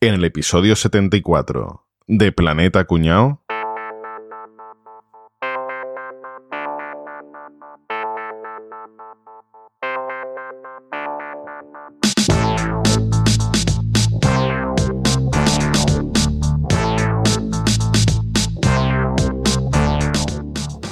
En el episodio 74 de Planeta Cuñao.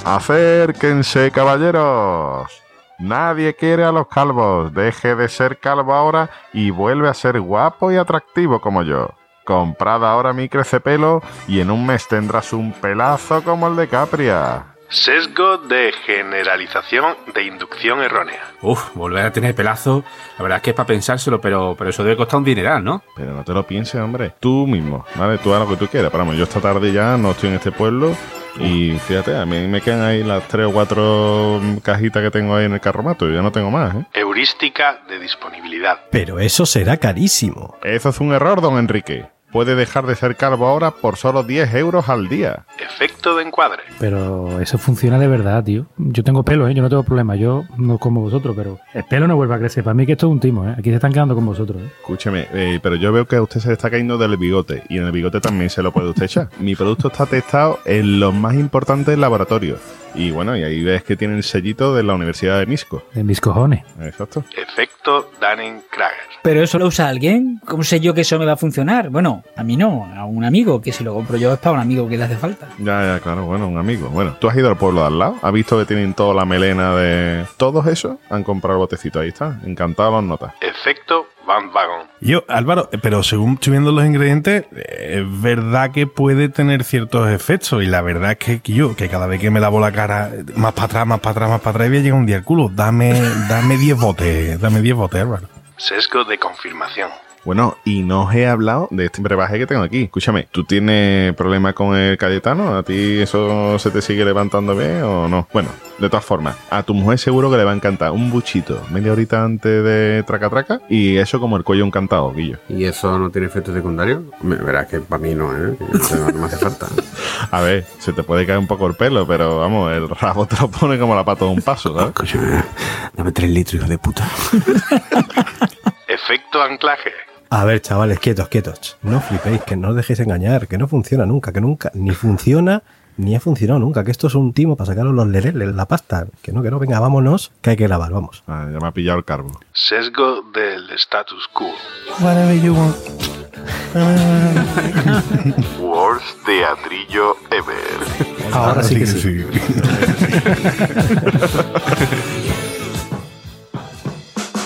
Acérquense, caballeros. Nadie quiere a los calvos. Deje de ser calvo ahora y vuelve a ser guapo y atractivo como yo. Comprad ahora mi crecepelo y en un mes tendrás un pelazo como el de Capria. Sesgo de generalización de inducción errónea. Uf, volver a tener pelazo, la verdad es que es para pensárselo, pero, pero eso debe costar un dineral, ¿no? Pero no te lo pienses, hombre. Tú mismo, ¿vale? Tú haz lo que tú quieras. Pero vamos, yo esta tarde ya no estoy en este pueblo y fíjate, a mí me quedan ahí las tres o cuatro cajitas que tengo ahí en el carromato. y ya no tengo más, ¿eh? Heurística de disponibilidad. Pero eso será carísimo. Eso es un error, don Enrique. Puede dejar de ser calvo ahora por solo 10 euros al día. Efecto de encuadre. Pero eso funciona de verdad, tío. Yo tengo pelo, ¿eh? Yo no tengo problema. Yo no como vosotros, pero el pelo no vuelve a crecer. Para mí que esto es un timo, ¿eh? Aquí se están quedando con vosotros, ¿eh? Escúcheme, eh, pero yo veo que a usted se le está cayendo del bigote y en el bigote también se lo puede usted echar. Mi producto está testado en los más importantes laboratorios. Y bueno, y ahí ves que tiene el sellito de la Universidad de Misco. De mis cojones. Exacto. Efecto Dunning-Krager. ¿Pero eso lo usa alguien? ¿Cómo sé yo que eso me va a funcionar? Bueno, a mí no, a un amigo, que si lo compro yo es para un amigo que le hace falta. Ya, ya, claro, bueno, un amigo. Bueno, ¿tú has ido al pueblo de al lado? ¿Has visto que tienen toda la melena de... Todos esos han comprado el botecito, ahí está. Encantado las notas. Efecto Yo, Álvaro, pero según estoy viendo los ingredientes, eh, es verdad que puede tener ciertos efectos. Y la verdad es que yo, que cada vez que me lavo la cara eh, más para atrás, más para atrás, más para atrás, voy a llegar un día al culo. Dame, dame 10 botes, dame 10 botes, Álvaro. Sesgo de confirmación. Bueno, y no os he hablado de este brebaje que tengo aquí. Escúchame, ¿tú tienes problemas con el Cayetano? ¿A ti eso se te sigue levantando bien o no? Bueno, de todas formas, a tu mujer seguro que le va a encantar un buchito media horita antes de traca traca y eso como el cuello encantado, Guillo. ¿Y eso no tiene efecto secundario? Verás que para mí no, ¿eh? No me hace falta. A ver, se te puede caer un poco el pelo, pero vamos, el rabo te lo pone como la pata de un paso, ¿sabes? Escúchame, dame tres litros, hijo de puta. Efecto anclaje. A ver, chavales, quietos, quietos. No flipéis, que no os dejéis engañar, que no funciona nunca, que nunca, ni funciona, ni ha funcionado nunca, que esto es un timo para sacaros los lereles, la pasta. Que no, que no, venga, vámonos, que hay que grabar, vamos. Ah, ya me ha pillado el carbo. Sesgo del status quo. Worst teatrillo ever. Ahora sí que sí.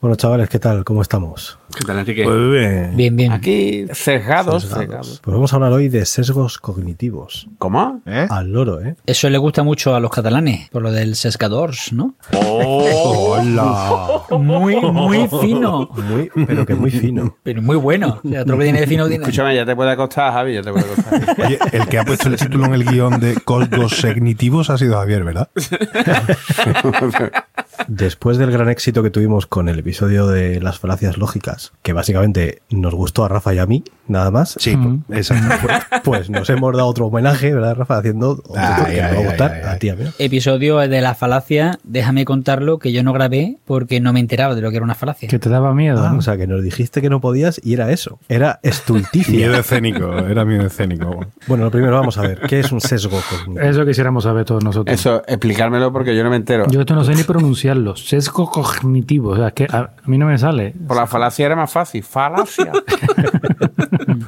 Bueno, chavales, ¿qué tal? ¿Cómo estamos? ¿Qué tal, Enrique? Pues bien. Bien, bien. Aquí, sesgados. Sesgados. Pues vamos a hablar hoy de sesgos cognitivos. ¿Cómo? ¿Eh? Al loro, ¿eh? Eso le gusta mucho a los catalanes, por lo del sesgadors, ¿no? ¡Hola! Muy, muy fino. Muy, pero que muy fino. Pero muy bueno. O sea, otro que tiene de fino tiene. Escúchame, ya te puede costar, Javi, ya te puede costar. Oye, el que ha puesto el título en el guion de Códigos Cognitivos ha sido Javier, ¿verdad? Después del gran éxito que tuvimos con el episodio de las falacias lógicas, que básicamente nos gustó a Rafa y a mí, nada más. Sí, exacto. Pues nos hemos dado otro homenaje, ¿verdad, Rafa? Haciendo otro Ay, que ay, me va a ay, gustar ay, a ay. ti, a mí. Episodio de la falacia, déjame contarlo, que yo no grabé porque no me enteraba de lo que era una falacia. Que te daba miedo, Ah, ¿no? o sea, que nos dijiste que no podías y era eso. Era Miedo estulticia. escénico, era miedo escénico. bueno, lo primero vamos a ver, ¿qué es un sesgo? Eso quisiéramos saber todos nosotros. Eso, explicármelo porque yo no me entero. Yo esto no sé ni pronunciarlo. Sesgo cognitivo. O sea, es que a, a mí no me sale. Por la falacia era más fácil. Falacia.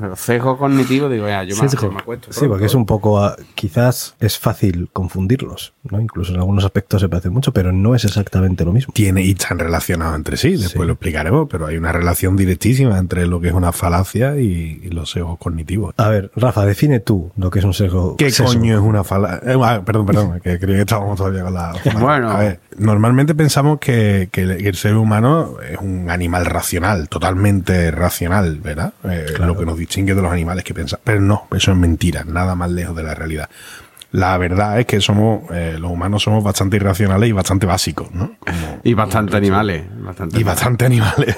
Pero sesgo cognitivo, digo, ya, yo me, Sesgo. me acuesto. Sí, porque es un poco, ah, quizás es fácil confundirlos, ¿no? Incluso en algunos aspectos se parece mucho, pero no es exactamente lo mismo. Tiene y están relacionados entre sí, después Sí. lo explicaremos, pero hay una relación directísima entre lo que es una falacia y, y los sesgos cognitivos. A ver, Rafa, define tú lo que es un sesgo. ¿Qué sesgo. coño es una falacia? perdón, perdón, que creía que estábamos todavía con la. Bueno. A ver, normalmente pensamos que, que el, ser humano es un animal racional, totalmente racional, ¿verdad? Eh, Lo que nos distingue de los animales que pensamos. Pero no, eso es mentira, nada más lejos de la realidad. La verdad es que somos, eh, los humanos somos bastante irracionales y bastante básicos, ¿no? Como- Y bastante animales. Bastante y bastante animales,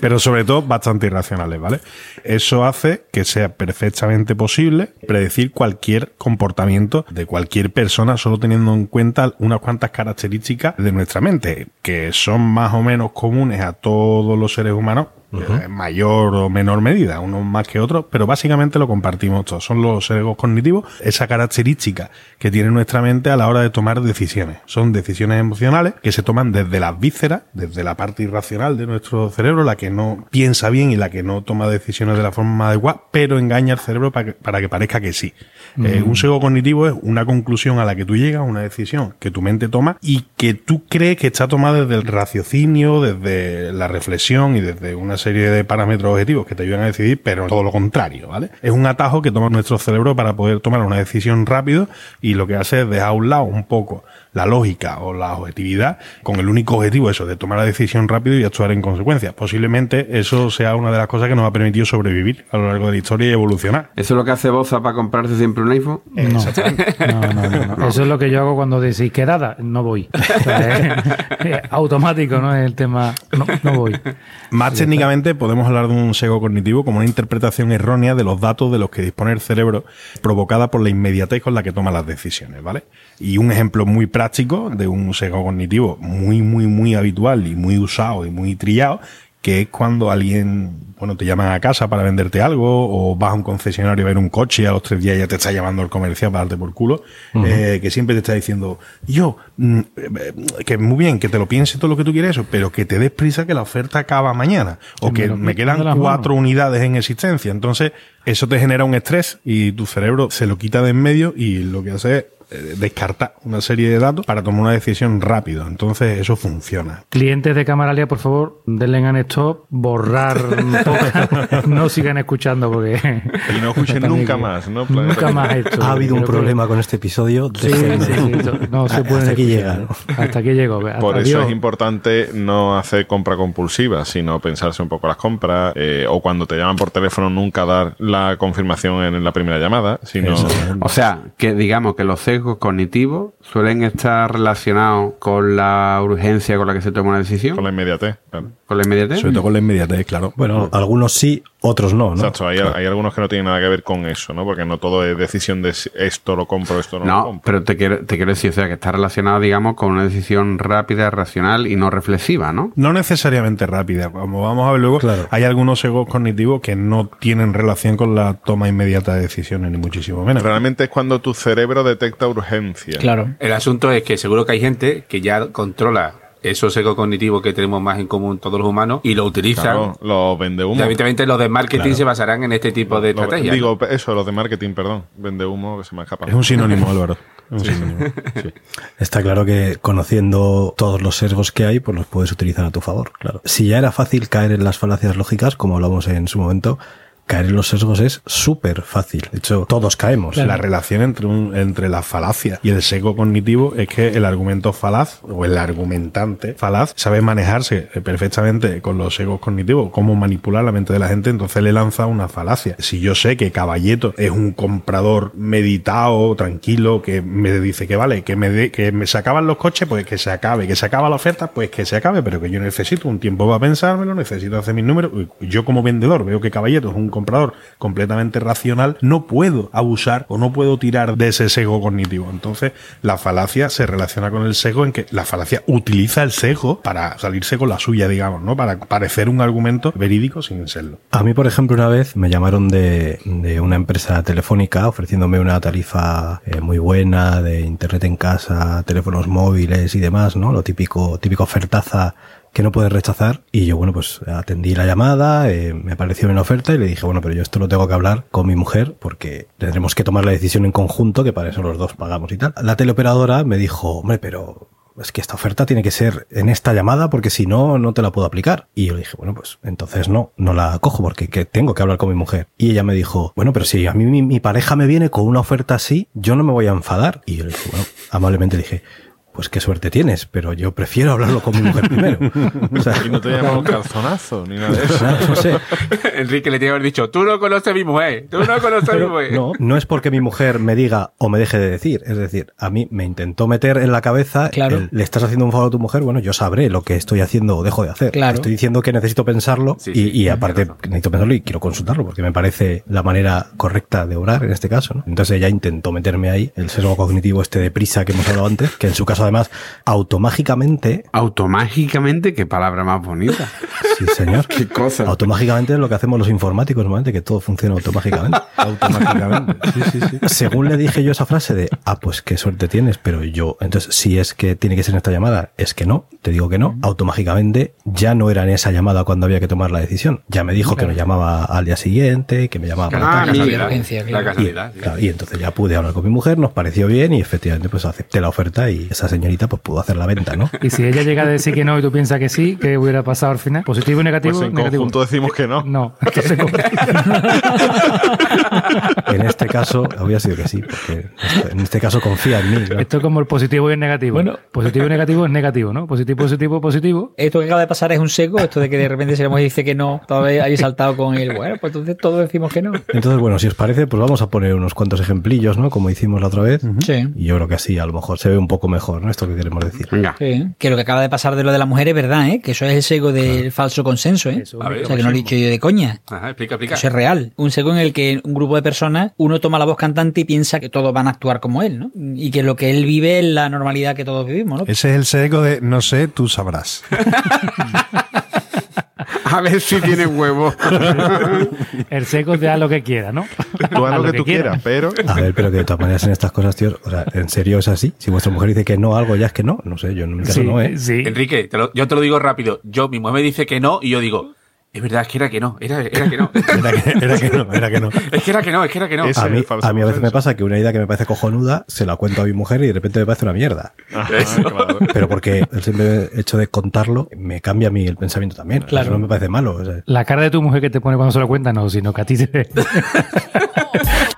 pero sobre todo bastante irracionales, ¿vale? Eso hace que sea perfectamente posible predecir cualquier comportamiento de cualquier persona solo teniendo en cuenta unas cuantas características de nuestra mente, que son más o menos comunes a todos los seres humanos, eh, en mayor o menor medida, unos más que otros, pero básicamente lo compartimos todos. Son los sesgos cognitivos, esa característica que tiene nuestra mente a la hora de tomar decisiones. Son decisiones emocionales que se toman desde las vísceras, desde la parte irracional de nuestro cerebro, la que no piensa bien y la que no toma decisiones de la forma más adecuada, pero engaña al cerebro para que, para que parezca que sí. Eh, un sesgo cognitivo es una conclusión a la que tú llegas, una decisión que tu mente toma y que tú crees que está tomada desde el raciocinio, desde la reflexión y desde una serie de parámetros objetivos que te ayudan a decidir, pero todo lo contrario, ¿vale? Es un atajo que toma nuestro cerebro para poder tomar una decisión rápido y lo que hace es dejar a un lado un poco la lógica o la objetividad con el único objetivo eso de tomar la decisión rápido y actuar en consecuencia. Posiblemente eso sea una de las cosas que nos ha permitido sobrevivir a lo largo de la historia y evolucionar. ¿Eso es lo que hace Boza para comprarse siempre un iPhone? No. No, no, no, no. Eso es lo que yo hago cuando decís quedada, no voy. Es automático, ¿no? Es el tema, no, no voy. Más técnicamente podemos hablar de un sesgo cognitivo como una interpretación errónea de los datos de los que dispone el cerebro provocada por la inmediatez con la que toma las decisiones, ¿vale? Y un ejemplo muy práctico de un sesgo cognitivo muy, muy, muy habitual y muy usado y muy trillado, que es cuando alguien, bueno, te llaman a casa para venderte algo o vas a un concesionario a ver un coche y a los tres días ya te está llamando el comercial para darte por culo, eh, que siempre te está diciendo, yo, mm, eh, que muy bien, que te lo pienses todo lo que tú quieres, pero que te des prisa que la oferta acaba mañana o Que que me quedan cuatro unidades en existencia. Entonces, eso te genera un estrés y tu cerebro se lo quita de en medio y lo que hace es descartar una serie de datos para tomar una decisión rápido. Entonces, eso funciona. Clientes de Camaralia, por favor, denle en stop, borrar no sigan escuchando porque... Y no escuchen nunca más, ¿no? Nunca más esto. Ha habido un que- problema con este episodio. Sí, sí, sí, no se Hasta pueden aquí llega, ¿no? Hasta aquí llego. Por Adiós. eso es importante no hacer compra compulsiva, sino pensarse un poco las compras, eh, o cuando te llaman por teléfono nunca dar la confirmación en la primera llamada, sino O sea, que digamos que los sesgos cognitivos suelen estar relacionados con la urgencia con la que se toma una decisión, con la inmediatez. claro. con la inmediatez. Sobre todo con la inmediatez, claro. Bueno, algunos sí, otros no, ¿no? Exacto, hay, hay algunos que no tienen nada que ver con eso, ¿no? Porque no todo es decisión de si esto lo compro, esto no, lo No, compro. pero te quiero, te quiero decir, o sea, que está relacionado, digamos, con una decisión rápida, racional y no reflexiva, ¿no? No necesariamente rápida, como vamos a ver luego, Claro. hay algunos sesgos cognitivos que no tienen relación con la toma inmediata de decisiones, ni muchísimo menos. Realmente es cuando tu cerebro detecta urgencia. Claro. El asunto es que seguro que hay gente que ya controla esos ecos cognitivos que tenemos más en común todos los humanos y lo utilizan. Claro, los vende humo. Y evidentemente los de marketing se basarán en este tipo de estrategias. Digo, eso, los de marketing, perdón. Vende humo que se me escapa. Es un sinónimo, Álvaro. Es un sinónimo. Sí. Está claro que conociendo todos los sesgos que hay, pues los puedes utilizar a tu favor, claro. Si ya era fácil caer en las falacias lógicas, como hablamos en su momento, caer en los sesgos es súper fácil. De hecho, todos caemos. La relación entre, un- entre la falacia y el sesgo cognitivo es que el argumento falaz o el argumentante falaz sabe manejarse eh, perfectamente con los sesgos cognitivos, cómo manipular la mente de la gente, entonces le lanza una falacia. Si yo sé que Caballeto es un comprador meditado, tranquilo, que me dice que vale, que me, dé- que me se acaban los coches, pues que se acabe, que se acaba la oferta, pues que se acabe, pero que yo necesito un tiempo para pensármelo, necesito hacer mis números. Yo como vendedor veo que Caballeto es un comprador completamente racional, no puedo abusar o no puedo tirar de ese sesgo cognitivo. Entonces, la falacia se relaciona con el sesgo en que la falacia utiliza el sesgo para salirse con la suya, digamos, ¿no? Para parecer un argumento verídico sin serlo. A mí, por ejemplo, una vez me llamaron de, una empresa telefónica ofreciéndome una tarifa eh, muy buena de internet en casa, teléfonos móviles y demás, ¿no? Lo típico, típico ofertaza que no puedes rechazar. Y yo, bueno, pues atendí la llamada, eh, me pareció bien la oferta y le dije, bueno, pero yo esto lo tengo que hablar con mi mujer porque tendremos que tomar la decisión en conjunto, que para eso los dos pagamos y tal. La teleoperadora me dijo, hombre, pero es que esta oferta tiene que ser en esta llamada porque si no, no te la puedo aplicar. Y yo le dije, bueno, pues entonces no, no la cojo porque que tengo que hablar con mi mujer. Y ella me dijo, bueno, pero si a mí mi pareja me viene con una oferta así, yo no me voy a enfadar. Y yo le dije, bueno, amablemente le dije, pues qué suerte tienes, pero yo prefiero hablarlo con mi mujer primero. O sea, Y no te llamamos calzonazo ni nada de eso. no sé. Enrique le tiene que haber dicho, tú no conoces a mi mujer, tú no conoces a mi mujer. no, no es porque mi mujer me diga o me deje de decir. Es decir, a mí me intentó meter en la cabeza, Claro. el, le estás haciendo un favor a tu mujer, bueno, yo sabré lo que estoy haciendo o dejo de hacer. Claro. Estoy diciendo que necesito pensarlo Sí, y, sí, y tienes aparte necesito pensarlo y quiero consultarlo porque me parece la manera correcta de obrar en este caso. ¿no? Entonces ella intentó meterme ahí el sesgo cognitivo este de prisa que hemos hablado antes, que en su caso además automágicamente, Automágicamente, qué palabra más bonita. sí señor, Qué cosa. automágicamente es lo que hacemos los informáticos normalmente, que todo funciona automáticamente. Automáticamente. Sí, sí, sí. Según le dije yo esa frase de, ah, pues qué suerte tienes, pero yo, entonces, si es que tiene que ser en esta llamada, es que no, te digo que no, automáticamente ya no era en esa llamada cuando había que tomar la decisión. Ya me dijo que me llamaba al día siguiente, que me llamaba para Ah, tal. la casualidad. La claro. Y, claro, y entonces ya pude hablar con mi mujer, nos pareció bien y efectivamente pues acepté la oferta y esa señorita pues pudo hacer la venta, ¿no? Y si ella llega a decir que no y tú piensas que sí, ¿qué hubiera pasado al final? ¿Positivo y negativo? Pues en negativo. conjunto decimos que no. No, entonces ¿cómo? En este caso habría sido que sí, porque en este caso confía en mí. ¿no? esto es como el positivo y el negativo. Bueno. positivo y negativo es negativo, ¿no? Positivo, positivo, positivo. Esto que acaba de pasar es un seco, esto de que de repente se le dice que no, todavía hay saltado con él. Bueno, pues entonces todos decimos que no. Entonces, bueno, si os parece, pues vamos a poner unos cuantos ejemplillos, ¿no? Como hicimos la otra vez. Sí. Y yo creo que así a lo mejor se ve un poco mejor, ¿no? Esto que queremos decir. Venga. Sí. Que lo que acaba de pasar de lo de la mujer es verdad, ¿eh? Que eso es el seco del falso consenso, ¿eh? Eso, A ver, o sea, que no lo he dicho yo de coña. Ajá, explica, explica. Eso es real. Un seco en el que un grupo de personas, uno toma la voz cantante y piensa que todos van a actuar como él, ¿no? Y que lo que él vive es la normalidad que todos vivimos, ¿no? Ese es el seco de no sé, tú sabrás. A ver si tiene huevo. El seco te da lo que quiera, ¿no? Tú haz lo que tú quieras, pero A ver, pero que de todas maneras en estas cosas, tío, o sea, ¿en serio es así? Si vuestra mujer dice que no, algo ya es que no. No sé, yo en mi caso Sí, no, ¿eh? sí. Enrique, te lo- yo te lo digo rápido. Yo, mi mujer me dice que no y yo digo, es verdad, es que era que no, era, era que no. Era que, era que no, era que no. es que era que no, es que era que no. A mí, a mí a veces me pasa que una idea que me parece cojonuda se la cuento a mi mujer y de repente me parece una mierda. Claro. Pero porque el simple hecho de contarlo me cambia a mí el pensamiento también. Claro. Eso no me parece malo. o sea, La cara de tu mujer que te pone cuando se lo cuenta, no, sino que a ti te...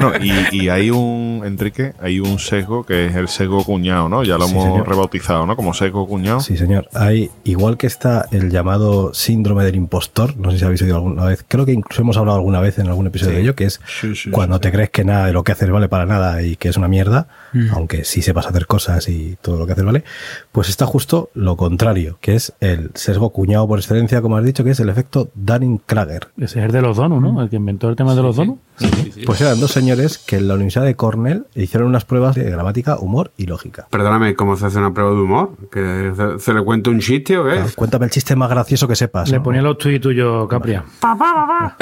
Bueno, y, y hay un, Enrique, hay un sesgo que es el sesgo cuñado, ¿no? Ya lo Sí, hemos señor. rebautizado, ¿no? Como sesgo cuñado. Sí, señor. Hay, igual que está el llamado síndrome del impostor, no sé si habéis oído alguna vez, creo que incluso hemos hablado alguna vez en algún episodio de ello, que es Sí, sí, cuando sí. te crees que nada de lo que haces vale para nada y que es una mierda, aunque sí sepas hacer cosas y todo lo que haces vale, pues está justo lo contrario, que es el sesgo cuñado por excelencia, como has dicho, que es el efecto Dunning-Krager. Ese es el de los donos, ¿no? El que inventó el tema de los donos. Sí, sí, sí. Pues eran dos señores que en la Universidad de Cornell hicieron unas pruebas de gramática, humor y lógica. Perdóname, ¿cómo se hace una prueba de humor? ¿Que se, se le cuenta un chiste o qué? Claro, cuéntame el chiste más gracioso que sepas. Le ¿no? ponía los tuyos tuyos, Capria.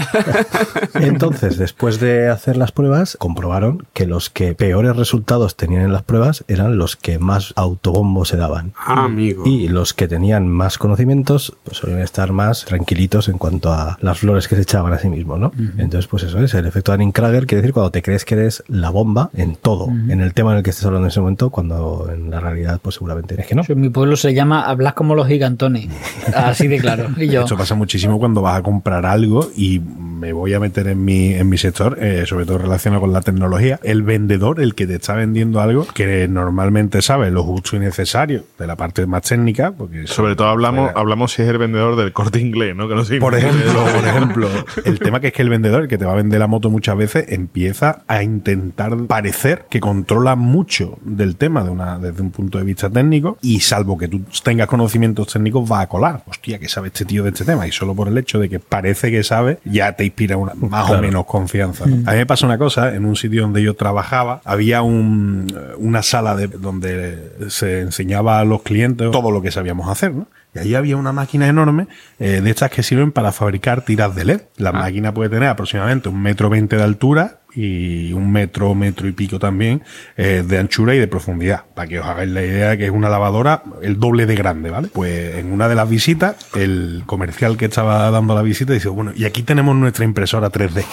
Entonces, después de hacer las pruebas, comprobaron que los que peores resultados tenían en las pruebas eran los que más autobombo se daban. Ah, amigo. Y los que tenían más conocimientos pues solían estar más tranquilitos en cuanto a las flores que se echaban a sí mismos, ¿no? Entonces, pues eso es, el efecto Dunning-Krager quiere decir cuando te crees que eres la bomba en todo, en el tema en el que estés hablando en ese momento, cuando en la realidad pues seguramente es que no. Eso en mi pueblo se llama hablas como los gigantones. Así de claro. Y yo. Esto pasa muchísimo cuando vas a comprar algo y me voy a meter en mi, en mi sector, eh, sobre todo relacionado con la tecnología. El vendedor, el que te está vendiendo algo, que normalmente sabe lo justo y necesario de la parte más técnica, porque Sobre todo hablamos, hablamos si es el vendedor del corte inglés, ¿no? Que no. Por ejemplo, por ejemplo, el tema que es que el vendedor, el que te va a vender la moto muchas veces, empieza a intentar parecer que controla mucho del tema de una, desde un punto de vista técnico y salvo que tú tengas conocimientos técnicos va a colar. Hostia, que sabe este tío de este tema? Y solo por el hecho de que parece que sabe, ya te inspira una, más o menos confianza. ¿no? A mí me pasó una cosa, en un sitio donde yo trabajaba, había un, una sala de, donde se enseñaba a los clientes todo lo que sabíamos hacer, ¿no? Y ahí había una máquina enorme eh, de estas que sirven para fabricar tiras de LED. La máquina puede tener aproximadamente un metro veinte de altura y un metro, metro y pico también eh, de anchura y de profundidad. Para que os hagáis la idea de que es una lavadora el doble de grande, ¿vale? Pues en una de las visitas, el comercial que estaba dando la visita dice, bueno, y aquí tenemos nuestra impresora 3D.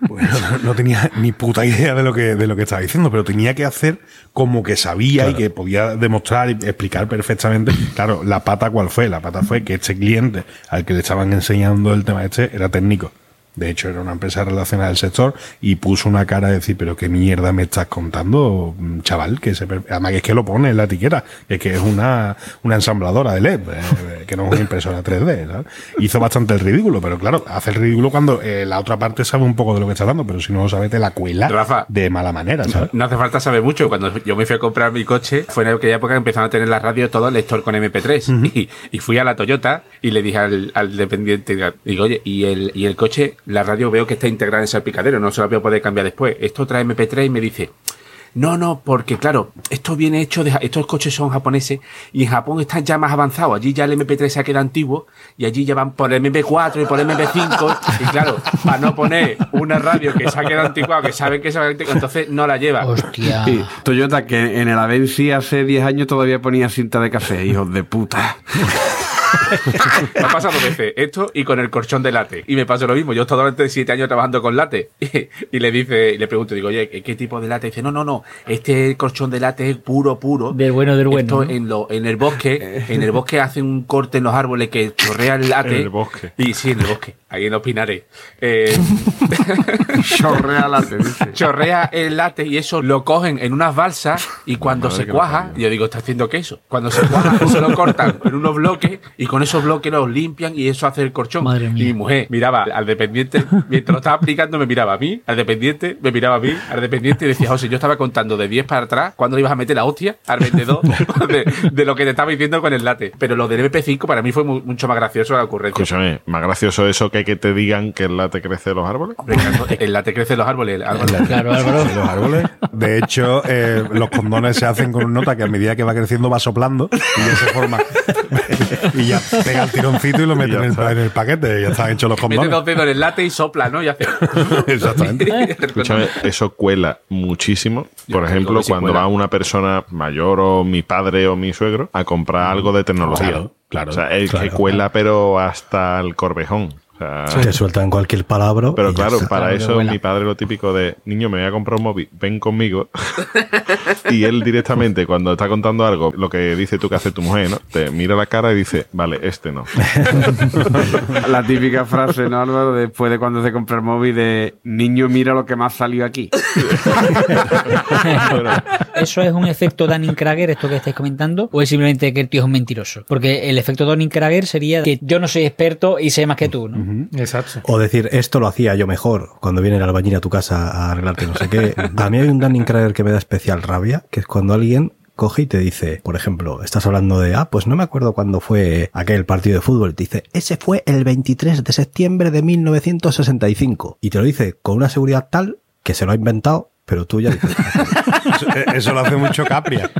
Bueno, no, no tenía ni puta idea de lo que de lo que estaba diciendo, pero tenía que hacer como que sabía y que podía demostrar y explicar perfectamente. Claro, la pata cuál fue, la pata fue que este cliente al que le estaban enseñando el tema este era técnico. De hecho, era una empresa relacionada al sector y puso una cara de decir, pero qué mierda me estás contando, chaval, que se, además que es que lo pone en la etiqueta, es que es una, una ensambladora de LED, eh, que no es una impresora 3D, ¿sabes? Hizo bastante el ridículo, pero claro, hace el ridículo cuando eh, la otra parte sabe un poco de lo que está dando, pero si no lo sabe, te la cuela Rafa. de mala manera, ¿sabes? No hace falta saber mucho. Cuando yo me fui a comprar mi coche, fue en aquella época que empezaron a tener las radios todo el lector con MP3. y, y fui a la Toyota y le dije al, al dependiente, digo, oye, y el, y el coche, la radio veo que está integrada en el salpicadero, no se la voy a poder cambiar después. Esto trae MP3 y me dice, no, no, porque claro, esto viene hecho de, estos coches son japoneses y en Japón están ya más avanzados. Allí ya el MP3 se ha quedado antiguo y allí ya van por MP4 y por MP5 y claro, para no poner una radio que se ha quedado anticuada, que saben que se va a entonces no la lleva. Hostia. Sí, Toyota, que en el Avensi hace 10 años todavía ponía cinta de café, hijos de puta. Me ha pasado dos veces esto y con el colchón de late. Y me pasó lo mismo. Yo he estado durante siete años trabajando con late. Y, y le dice, y le pregunto, digo, oye, ¿qué, tipo de late? Y dice, no, no, no. Este colchón de late es puro, puro. Del bueno, del bueno, Esto ¿no? en, lo, en el bosque, en el bosque hacen un corte en los árboles que chorrea el late. En el bosque. Y sí, en el bosque. Ahí en los pinares. Eh, Chorrea la dice. chorrea el late y eso lo cogen en unas balsas y cuando Madre se cuaja, yo digo, está haciendo queso. Cuando se cuaja, se lo cortan en unos bloques y con esos bloques los limpian y eso hace el corchón. Madre mía. Y mi mujer miraba al dependiente, mientras lo estaba aplicando, me miraba a mí, al dependiente, me miraba a mí, al dependiente y decía, José, yo estaba contando de 10 para atrás, cuando le ibas a meter la hostia al vendedor de, de lo que te estaba diciendo con el late. Pero lo del MP5 para mí fue mu- mucho más gracioso la ocurrencia. Escúchame, más gracioso eso que que te digan que el late crece de los árboles. El late crece los árboles. el árbol- Claro, Álvaro. de los árboles. De hecho, eh, los condones se hacen con una nota que a medida que va creciendo va soplando y ya se forma. y ya pega el tironcito y lo mete en el, en el paquete. y Ya están hechos los Mete condones. dos dedos en el late y sopla, ¿no? Y hace. Exactamente. Escúchame, eso cuela muchísimo. Por ejemplo, cuando cuela. va una persona mayor o mi padre o mi suegro a comprar algo de tecnología. Claro, claro, O sea, el claro, que cuela, pero hasta el corvejón. O sea, Te sueltan cualquier palabra. Pero claro, para eso mi padre lo típico de, niño, me voy a comprar un móvil, ven conmigo. y él directamente, cuando está contando algo, lo que dice tú que hace tu mujer, ¿no? Te mira la cara y dice, vale, este no. La típica frase, ¿no, Álvaro? Después de cuando se compra el móvil de niño, mira lo que me ha salido aquí. ¿Eso es un efecto Dunning-Krager, esto que estáis comentando? ¿O es simplemente que el tío es un mentiroso? Porque el efecto Dunning-Krager sería que yo no soy experto y sé más que tú, ¿no? Exacto. O decir, esto lo hacía yo mejor cuando viene el albañil a tu casa a arreglarte no sé qué. A mí hay un Dunning Kruger que me da especial rabia, que es cuando alguien coge y te dice, por ejemplo, estás hablando de, ah, pues no me acuerdo cuándo fue aquel partido de fútbol. Te dice, ese fue el 23 de septiembre de 1965. Y te lo dice con una seguridad tal que se lo ha inventado, pero tú ya dices, Eso, eh, eso lo hace mucho Capria.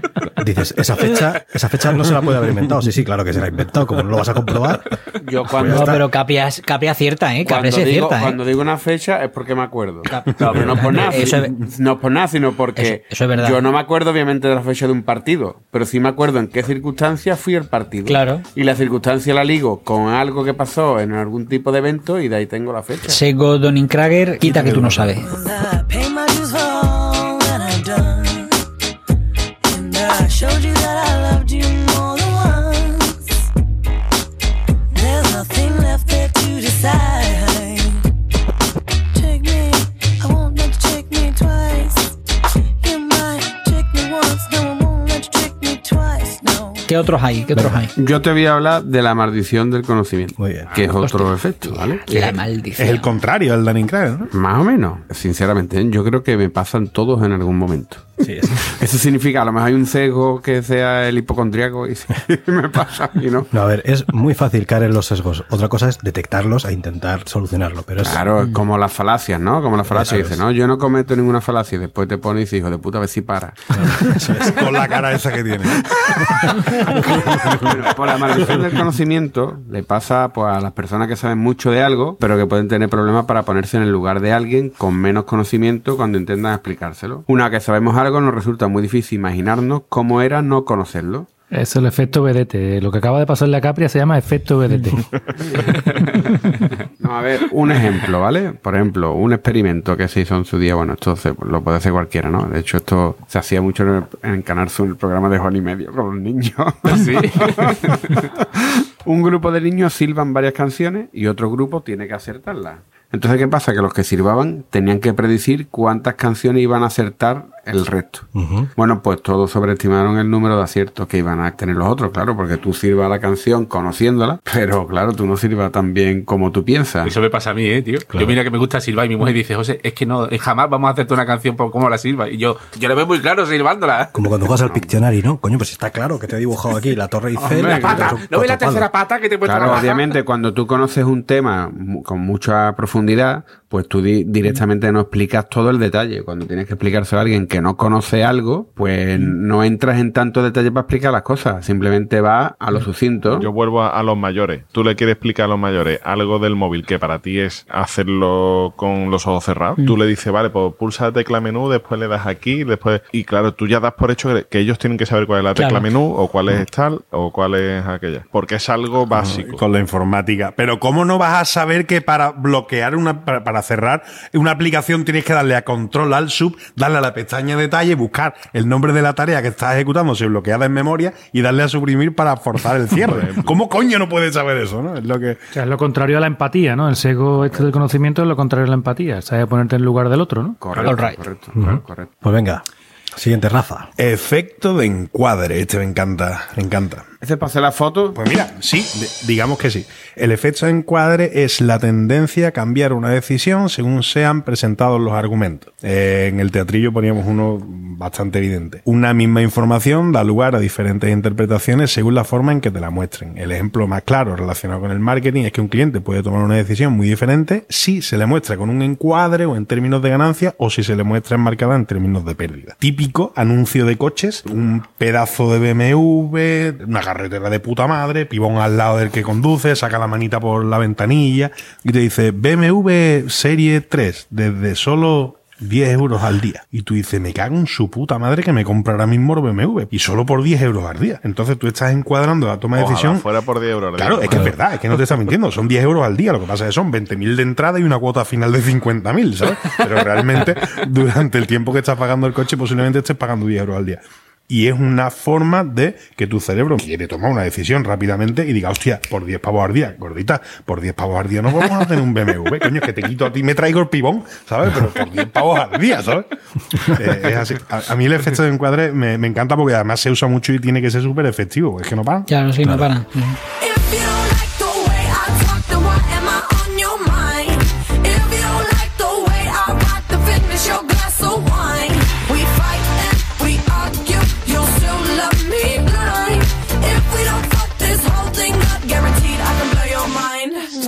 dices, esa fecha, esa fecha no se la puede haber inventado. Sí, sí, claro que se la ha inventado, como no lo vas a comprobar. Yo No, cuando, pero Capria, es- Capria acierta, ¿eh? Capria cuando, sí es digo, cierta, ¿eh? cuando digo una fecha es porque me acuerdo. No, pero no por nada, Eso es- no por nada, sino porque Eso- eso es verdad. yo no me acuerdo obviamente de la fecha de un partido, pero sí me acuerdo en qué circunstancias fui al partido. Claro. Y la circunstancia la ligo con algo que pasó en algún tipo de evento y de ahí tengo la fecha. Sego Dunning-Krager, quita que tú no sabes. ¿Qué otros hay? ¿Qué otros hay? Yo te voy a hablar de la maldición del conocimiento, Muy bien. que es otro efecto, ¿vale? La Es maldición. el contrario al Dunning Kruger, ¿no? Más o menos. Sinceramente, ¿eh? yo creo que me pasan todos en algún momento. Sí, es- Eso significa, a lo mejor hay un sesgo que sea el hipocondríaco y sí, me pasa y no. No, a ver, es muy fácil caer en los sesgos. Otra cosa es detectarlos e intentar solucionarlo. Pero es, Claro, es como las falacias, ¿no? Como las falacias. Eso Dice, es. no, yo no cometo ninguna falacia. Y después te pone y dice, hijo de puta, a ver si para. Con la cara esa que tiene. Bueno, por la maldición del conocimiento le pasa pues, a las personas que saben mucho de algo, pero que pueden tener problemas para ponerse en el lugar de alguien con menos conocimiento cuando intentan explicárselo. Una que sabemos algo nos resulta muy difícil imaginarnos cómo era no conocerlo. Es el efecto BDT. Lo que acaba de pasarle a Capria se llama efecto BDT. No, a ver, un ejemplo, ¿vale? Por ejemplo, un experimento que se hizo en su día, bueno, esto se- lo puede hacer cualquiera, ¿no? De hecho, esto se hacía mucho en, el, en Canal Sur, el programa de Juan y Medio con los niños. Sí. un grupo de niños silban varias canciones y otro grupo tiene que acertarlas. Entonces, ¿qué pasa? Que los que silbaban tenían que predecir cuántas canciones iban a acertar el resto. Bueno, pues todos sobreestimaron el número de aciertos que iban a tener los otros, claro, porque tú sirvas la canción conociéndola, pero claro, tú no sirvas tan bien como tú piensas. Eso me pasa a mí, ¿eh, tío? Yo mira que me gusta silbar y mi mujer dice, José, es que no, eh, jamás vamos a hacerte una canción por cómo la silba. Y yo, yo lo veo muy claro silbándola. Como cuando juegas al Pictionary, ¿no? Coño, pues está claro que te he dibujado aquí la Torre Eiffel. Hombre, la Pata, cuatro- ¿no ves la tercera pata que te he puesto Claro, obviamente, cuando tú conoces un tema con mucha profundidad, pues tú di- directamente no explicas todo el detalle. Cuando tienes que explicárselo a alguien que no conoce algo, pues no entras en tanto detalle para explicar las cosas. Simplemente vas a lo sucinto. Yo vuelvo a, a los mayores. Tú le quieres explicar a los mayores algo del móvil que para ti es hacerlo con los ojos cerrados. Tú le dices, vale, pues pulsa la tecla menú, después le das aquí, después. Y claro, tú ya das por hecho que, que ellos tienen que saber cuál es la tecla Claro. menú, o cuál es tal, o cuál es aquella. Porque es algo básico. Con la informática. Pero ¿cómo no vas a saber que para bloquear una, para, para cerrar una aplicación tienes que darle a control al sub, darle a la pestaña detalle, buscar el nombre de la tarea que estás ejecutando, si bloqueada en memoria, y darle a suprimir para forzar el cierre? ¿Cómo coño no puedes saber eso? ¿no? Es lo que. O sea, es lo contrario a la empatía, ¿no? El sesgo este del conocimiento es lo contrario a la empatía. Sabe ponerte en lugar del otro, ¿no? Correcto, All right. correcto, correcto. Pues venga, siguiente raza. Efecto de encuadre. Este me encanta. Me encanta. ¿Ese para hacer la foto? Pues mira, sí, digamos que sí. El efecto encuadre es la tendencia a cambiar una decisión según sean presentados los argumentos. Eh, en el teatrillo poníamos uno bastante evidente. Una misma información da lugar a diferentes interpretaciones según la forma en que te la muestren. El ejemplo más claro relacionado con el marketing es que un cliente puede tomar una decisión muy diferente si se le muestra con un encuadre o en términos de ganancia o si se le muestra enmarcada en términos de pérdida. Típico anuncio de coches, un pedazo de BMW, una carretera de puta madre, pibón al lado del que conduce, saca la manita por la ventanilla y te dice BMW Serie 3 desde solo 10 euros al día. Y tú dices, me cago en su puta madre que me compra ahora mismo el BMW. Y solo por 10 euros al día. Entonces tú estás encuadrando la toma de Ojalá decisión. fuera por 10 euros. al día. Claro, es que es verdad, es que no te está mintiendo. Son 10 euros al día. Lo que pasa es que son 20.000 de entrada y una cuota final de 50.000, ¿sabes? Pero realmente, durante el tiempo que estás pagando el coche, posiblemente estés pagando 10 euros al día. Y es una forma de que tu cerebro quiere tomar una decisión rápidamente y diga, hostia, por 10 pavos al día, gordita, por 10 pavos al día no vamos a tener un BMW, coño, es que te quito a ti, me traigo el pibón, ¿sabes? Pero por 10 pavos al día, ¿sabes? Eh, es así. A, a mí el efecto de encuadre me, me encanta porque además se usa mucho y tiene que ser súper efectivo, es que no para. Ya, no sé, no para.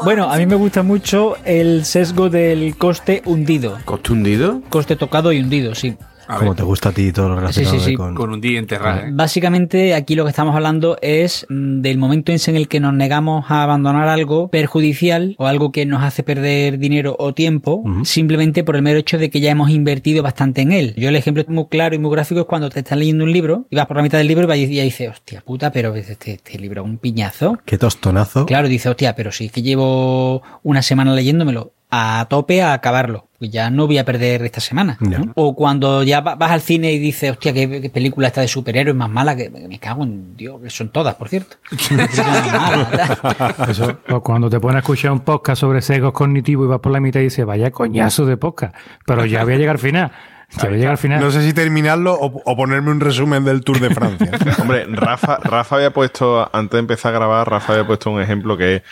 Bueno, a mí me gusta mucho el sesgo del coste hundido. ¿Coste hundido? Coste tocado y hundido, sí. A Como ver, te gusta a ti todo lo relacionado Sí, sí, sí. con... con un día enterrado, ¿eh? Básicamente aquí lo que estamos hablando es mm, del momento en el que nos negamos a abandonar algo perjudicial o algo que nos hace perder dinero o tiempo simplemente por el mero hecho de que ya hemos invertido bastante en él. Yo el ejemplo muy claro y muy gráfico es cuando te estás leyendo un libro y vas por la mitad del libro y vas y y dices, hostia puta, pero este, este libro es un piñazo. Qué tostonazo. Claro, dice, hostia, pero si es que llevo una semana leyéndomelo a tope a acabarlo, pues ya no voy a perder esta semana. O cuando ya va- vas al cine y dices, hostia, qué, qué película esta de superhéroes más mala, que me cago en Dios, que son todas, por cierto. Eso, o cuando te pones a escuchar un podcast sobre sesgos cognitivos y vas por la mitad y dices, vaya coñazo de podcast. Pero ya voy a llegar al final. Ya voy a llegar al final. No sé si terminarlo o, o ponerme un resumen del Tour de Francia. Hombre, Rafa, Rafa había puesto, antes de empezar a grabar, Rafa había puesto un ejemplo que es,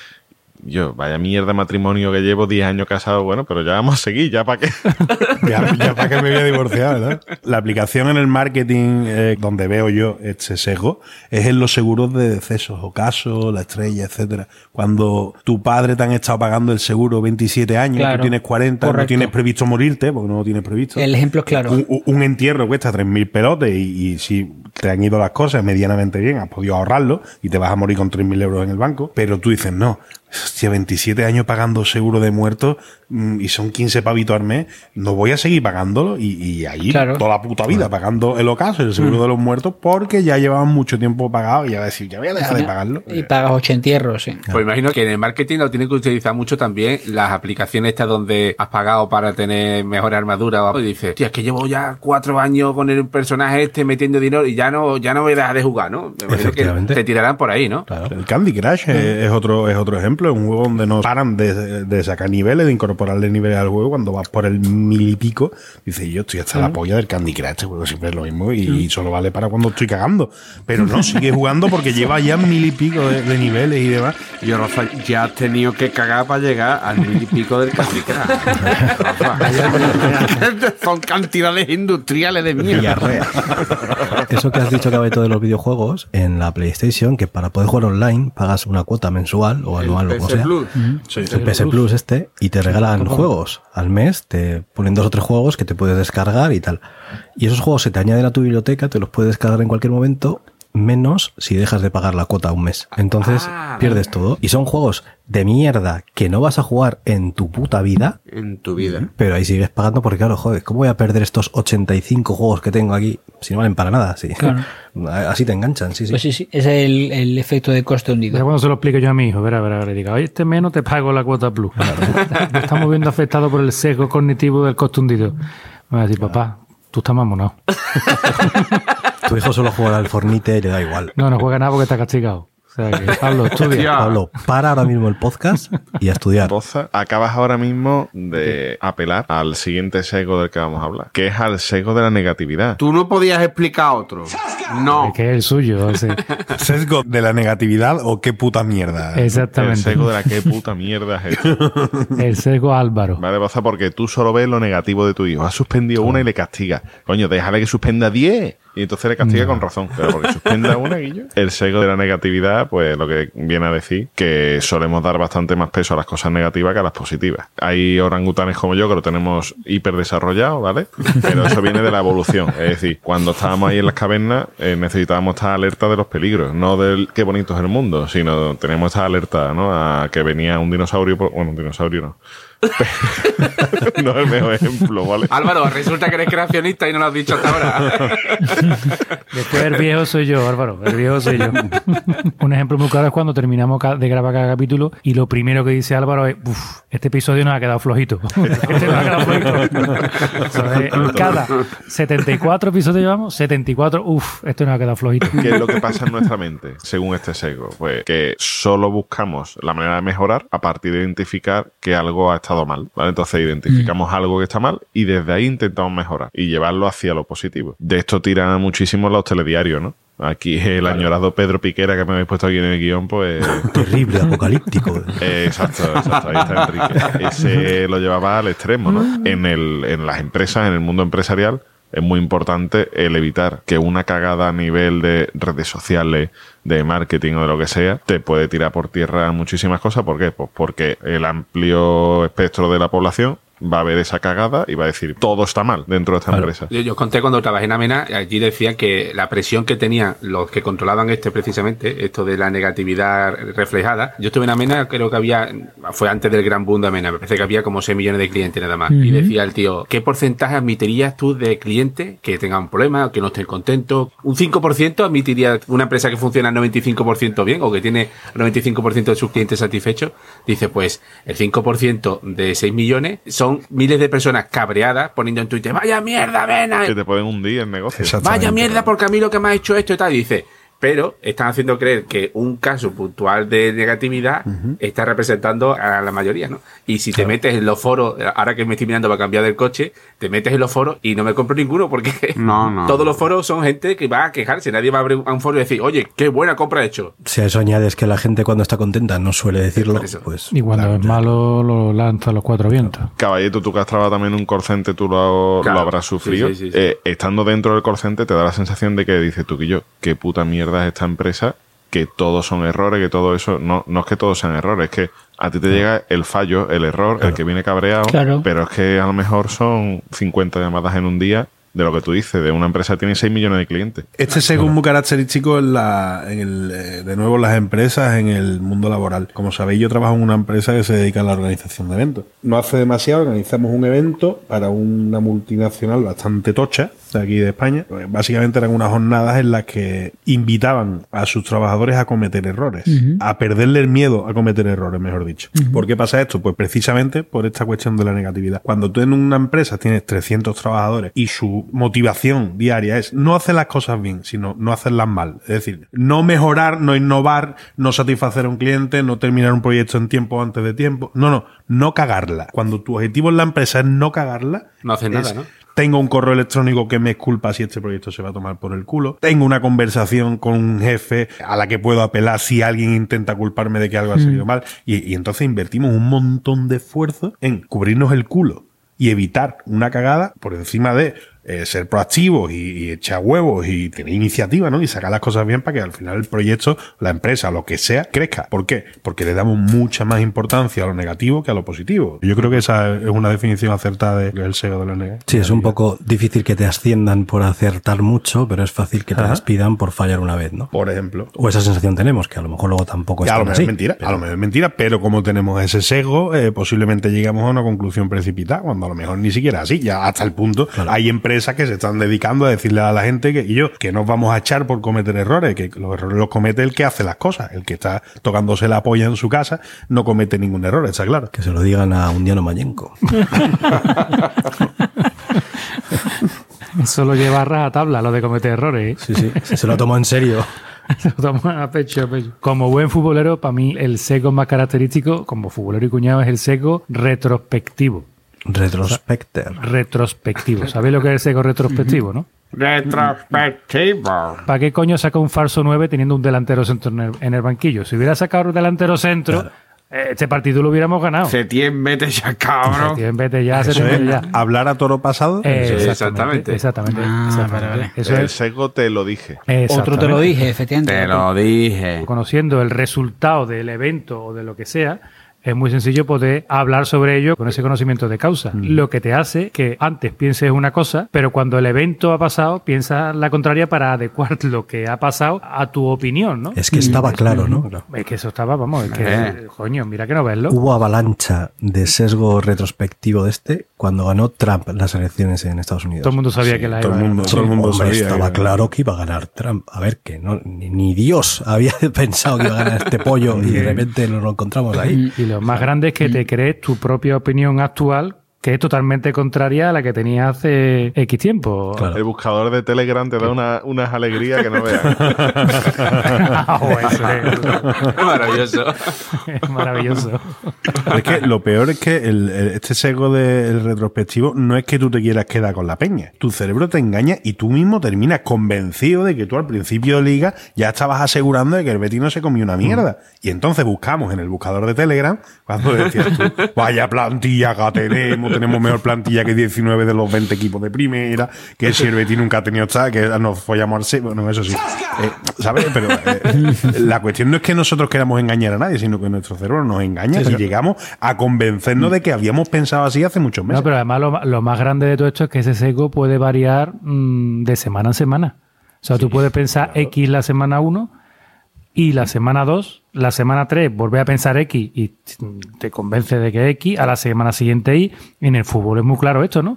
yo, vaya mierda de matrimonio que llevo 10 años casado, bueno, pero ya vamos a seguir, ya para qué. ya, ya para que me voy a divorciar, ¿verdad? La aplicación en el marketing eh, donde veo yo este sesgo es en los seguros de decesos, ocaso, la estrella, etcétera. Cuando tu padre te han estado pagando el seguro 27 años, Claro, tú tienes 40, no tienes previsto morirte, porque no lo tienes previsto. El ejemplo es claro. Un entierro cuesta 3.000 pelotes y, y si te han ido las cosas medianamente bien, has podido ahorrarlo y te vas a morir con 3.000 euros en el banco, pero tú dices, no, hostia, 27 años pagando seguro de muertos mm, y son 15 pavitos al mes, no voy a seguir pagándolo y, y ahí Claro. toda la puta vida pagando el ocaso, el seguro de los muertos, porque ya llevaban mucho tiempo pagado y ya decir, ya voy a dejar de pagarlo. Y pagas ocho entierros, sí. Pues imagino que en el marketing lo tienen que utilizar mucho también las aplicaciones estas donde has pagado para tener mejor armadura o algo, y dices, tío, es que llevo ya cuatro años con el personaje este metiendo dinero y ya no, ya no voy a dejar de jugar, ¿no? Me imagino que Efectivamente. te tirarán por ahí, ¿no? Claro. El Candy Crush es, es otro, es otro ejemplo, es un juego donde no paran de, de sacar niveles, de incorporarle niveles al juego. Cuando vas por el mil y pico, dices, yo estoy hasta la polla del Candy Crush, este juego siempre es lo mismo y, y solo vale para cuando estoy cagando. Pero no, sigue jugando porque lleva ya mil y pico de, de niveles y demás. Y Rafa, ya has tenido que cagar para llegar al mil y pico del Candy Crush. Son cantidades industriales de mierda. Eso que has dicho que de los videojuegos, en la PlayStation, que para poder jugar online pagas una cuota mensual o anual o como sea. Plus. el PS Plus este y te regalan juegos al mes, te ponen dos o tres juegos que te puedes descargar y tal. Y esos juegos se te añaden a tu biblioteca, te los puedes descargar en cualquier momento, menos si dejas de pagar la cuota un mes. Entonces Ah, pierdes todo. Y son juegos de mierda que no vas a jugar en tu puta vida, En tu vida. pero ahí sigues pagando porque claro, joder, ¿cómo voy a perder estos 85 juegos que tengo aquí si no valen para nada? Sí. Claro. Así te enganchan, sí, sí. Pues sí, sí, ese es el, el efecto de coste Pero hundido. cuando se lo explico yo a mi hijo, verá, verá, verá, diga, oye, este mes no te pago la cuota plus. Nos estamos viendo afectados por el sesgo cognitivo del coste hundido. Me va a decir, papá, tú estás mamonado. Tu hijo solo juega al Fornite y le da igual. No, no juega nada porque está castigado. O sea que, Pablo, estudia. Pablo, para ahora mismo el podcast y a estudiar. Poza, acabas ahora mismo de apelar al siguiente sesgo del que vamos a hablar, que es al sesgo de la negatividad. Tú no podías explicar otro. No. Es que es el suyo. o sea, ¿Sesgo de la negatividad o qué puta mierda? El exactamente. sesgo de la que puta mierda es esto. El sesgo Álvaro. Vale, Poza, porque tú solo ves lo negativo de tu hijo. Has suspendido una y le castiga. Coño, déjale que suspenda 10. Y entonces le castiga con razón. Pero porque suspenda una, Guillo. El sesgo de la negatividad, pues lo que viene a decir que solemos dar bastante más peso a las cosas negativas que a las positivas. Hay orangutanes como yo que lo tenemos hiper desarrollado, ¿vale? Pero eso viene de la evolución. Es decir, cuando estábamos ahí en las cavernas, eh, necesitábamos estar alerta de los peligros, no del qué bonito es el mundo, sino tenemos esta alerta, ¿no? A que venía un dinosaurio, por- bueno, un dinosaurio no. no es el mejor ejemplo, ¿vale? Álvaro, resulta que eres creacionista y no lo has dicho hasta ahora. Después el viejo soy yo, Álvaro. El viejo soy yo. Un ejemplo muy claro es cuando terminamos de grabar cada capítulo y lo primero que dice Álvaro es, uff, este episodio nos ha quedado flojito. Este nos ha quedado flojito. Sea, en cada 74 episodios llevamos, 74, uff, este nos ha quedado flojito. ¿Qué es lo que pasa en nuestra mente, según este sesgo? Pues que solo buscamos la manera de mejorar a partir de identificar que algo ha estado mal, ¿vale? Entonces identificamos algo que está mal y desde ahí intentamos mejorar y llevarlo hacia lo positivo. De esto tira muchísimo los telediarios, ¿no? Aquí el añorado Pedro Piquera que me habéis puesto aquí en el guion, pues... Terrible, apocalíptico. Eh, exacto, exacto, ahí está Enrique. Ese lo llevaba al extremo, ¿no? En, el, en las empresas, en el mundo empresarial, es muy importante el evitar que una cagada a nivel de redes sociales, de marketing o de lo que sea, te puede tirar por tierra muchísimas cosas. ¿Por qué? Pues porque el amplio espectro de la población va a ver esa cagada y va a decir todo está mal dentro de esta empresa. Yo, yo os conté cuando trabajé en Amena, allí decían que la presión que tenían los que controlaban este precisamente, esto de la negatividad reflejada. Yo estuve en Amena, creo que había, fue antes del gran boom de Amena, me parece que había como 6 millones de clientes nada más. Y decía el tío, ¿qué porcentaje admitirías tú de clientes que tengan problemas, que no estén contentos? ¿Un 5% admitiría una empresa que funciona al 95% bien o que tiene el 95% de sus clientes satisfechos? Dice, pues el 5% de 6 millones son miles de personas cabreadas poniendo en Twitter, vaya mierda, Amena, Que te pueden hundir el negocio. Vaya mierda porque a mí lo que me ha hecho esto y tal. Y dice, pero están haciendo creer que un caso puntual de negatividad está representando a la mayoría, ¿no? Y si te metes en los foros, ahora que me estoy mirando para cambiar del coche, te metes en los foros y no me compro ninguno porque No, no. todos los foros son gente que va a quejarse. Nadie va a abrir un foro y decir, oye, qué buena compra he hecho. Si a eso añades que la gente cuando está contenta no suele decirlo, Eso. pues... Y cuando es malo, lo lanza a los cuatro vientos. Caballito, tú que has trabajado también en un call center, tú lo, Claro. lo habrás sufrido. Sí, sí, sí, sí. Eh, estando dentro del call center te da la sensación de que dices tú que yo, qué puta mierda es esta empresa, que todos son errores, que todo eso, no, no es que todos sean errores, es que a ti te llega el fallo, el error, el que viene cabreado, Claro. pero es que a lo mejor son 50 llamadas en un día de lo que tú dices, de una empresa que tiene 6 millones de clientes. Este es muy característico en la, en el, eh, de nuevo en las empresas, en el mundo laboral. Como sabéis, yo trabajo en una empresa que se dedica a la organización de eventos. No hace demasiado organizamos un evento para una multinacional bastante tocha de aquí de España. Pues, Básicamente eran unas jornadas en las que invitaban a sus trabajadores a cometer errores, a perderle el miedo a cometer errores, mejor dicho. ¿Por qué pasa esto? Pues precisamente por esta cuestión de la negatividad. Cuando tú en una empresa tienes 300 trabajadores y su motivación diaria es no hacer las cosas bien, sino no hacerlas mal. Es decir, no mejorar, no innovar, no satisfacer a un cliente, no terminar un proyecto en tiempo o antes de tiempo. No, no, no cagarla. Cuando tu objetivo en la empresa es no cagarla, No haces nada, ¿no? Tengo un correo electrónico que me culpa si este proyecto se va a tomar por el culo. Tengo una conversación con un jefe a la que puedo apelar si alguien intenta culparme de que algo ha salido mal. Y, y entonces invertimos un montón de esfuerzo en cubrirnos el culo y evitar una cagada por encima de eh, ser proactivos y, y echar huevos y tener iniciativa, ¿no? Y sacar las cosas bien para que al final el proyecto, la empresa, lo que sea, crezca. ¿Por qué? Porque le damos mucha más importancia a lo negativo que a lo positivo. Yo creo que esa es una definición acertada de- del SEO de la negatividad. Sí, es un poco difícil que te asciendan por acertar mucho, pero es fácil que te Ajá. despidan por fallar una vez, ¿no? Por ejemplo. O esa sensación tenemos, que a lo mejor luego tampoco es a lo mejor así. es mentira, a lo mejor es mentira, pero como tenemos ese sesgo, eh, posiblemente llegamos a una conclusión precipitada, cuando a lo mejor ni siquiera así, ya hasta el punto, hay empresas que se están dedicando a decirle a la gente que y yo, que nos vamos a echar por cometer errores, que los errores los comete el que hace las cosas, el que está tocándose la polla en su casa, no comete ningún error, está claro. Que se lo digan a un Diano Mayenco. Eso lo lleva a rajatabla, lo de cometer errores. ¿eh? Sí, sí, se lo tomó en serio. Se lo toma a pecho, a pecho. Como buen futbolero, para mí el sesgo más característico, como futbolero y cuñado, es el sesgo retrospectivo. Retrospecter. Retrospectivo. ¿Sabéis lo que es el sesgo retrospectivo, no? Retrospectivo. ¿Para qué coño saca un falso 9 teniendo un delantero centro en el, en el banquillo? Si hubiera sacado un delantero centro, eh, este partido lo hubiéramos ganado. Setién, vete ya, cabrón. Setién, vete ya, Setién, vete ya. hablar a toro pasado. Eh, Sí, exactamente. Exactamente. Ah, exactamente. vale, vale. Eso el es. sesgo te lo dije. Otro te lo dije, efectivamente. Te lo dije. Conociendo el resultado del evento o de lo que sea, es muy sencillo poder hablar sobre ello con ese conocimiento de causa. Lo que te hace que antes pienses una cosa, pero cuando el evento ha pasado, piensas la contraria para adecuar lo que ha pasado a tu opinión, ¿no? Es que estaba claro, ¿no? Es que eso estaba, vamos, es que, Eh. coño, mira que no verlo. Hubo avalancha de sesgo retrospectivo de este cuando ganó Trump las elecciones en Estados Unidos. Todo el mundo sabía que la todo iba a ganar. todo el mundo Hombre, sabía estaba que- claro que iba a ganar Trump. A ver, que no, ni, ni Dios había pensado que iba a ganar este pollo y de repente nos lo encontramos ahí. Y lo más grande es que te crees tu propia opinión actual, que es totalmente contraria a la que tenías hace X tiempo. Claro. El buscador de Telegram te da una- unas alegrías que no veas. Ah, eso es- Maravilloso. es maravilloso. Es que lo peor es que el- el- este sesgo del retrospectivo no es que tú te quieras quedar con la peña. Tu cerebro te engaña y tú mismo terminas convencido de que tú al principio de liga ya estabas asegurando de que el Betis no se comió una mierda. Y entonces buscamos en el buscador de Telegram, cuando decías tú, vaya plantilla que tenemos, tenemos mejor plantilla que 19 de los 20 equipos de primera, que si el Betis nunca ha tenido esta, que nos follamos al se- bueno, eso sí. Eh, ¿Sabes? Pero eh, la cuestión no es que nosotros queramos engañar a nadie, sino que nuestro cerebro nos engaña y llegamos a convencernos de que habíamos pensado así hace muchos meses. No, pero además lo, lo más grande de todo esto es que ese sesgo puede variar mm, de semana en semana. O sea, tú puedes pensar X la semana 1 y la semana 2, la semana 3 volver a pensar X y te convence de que X, a la semana siguiente Y. En el fútbol es muy claro esto, ¿no?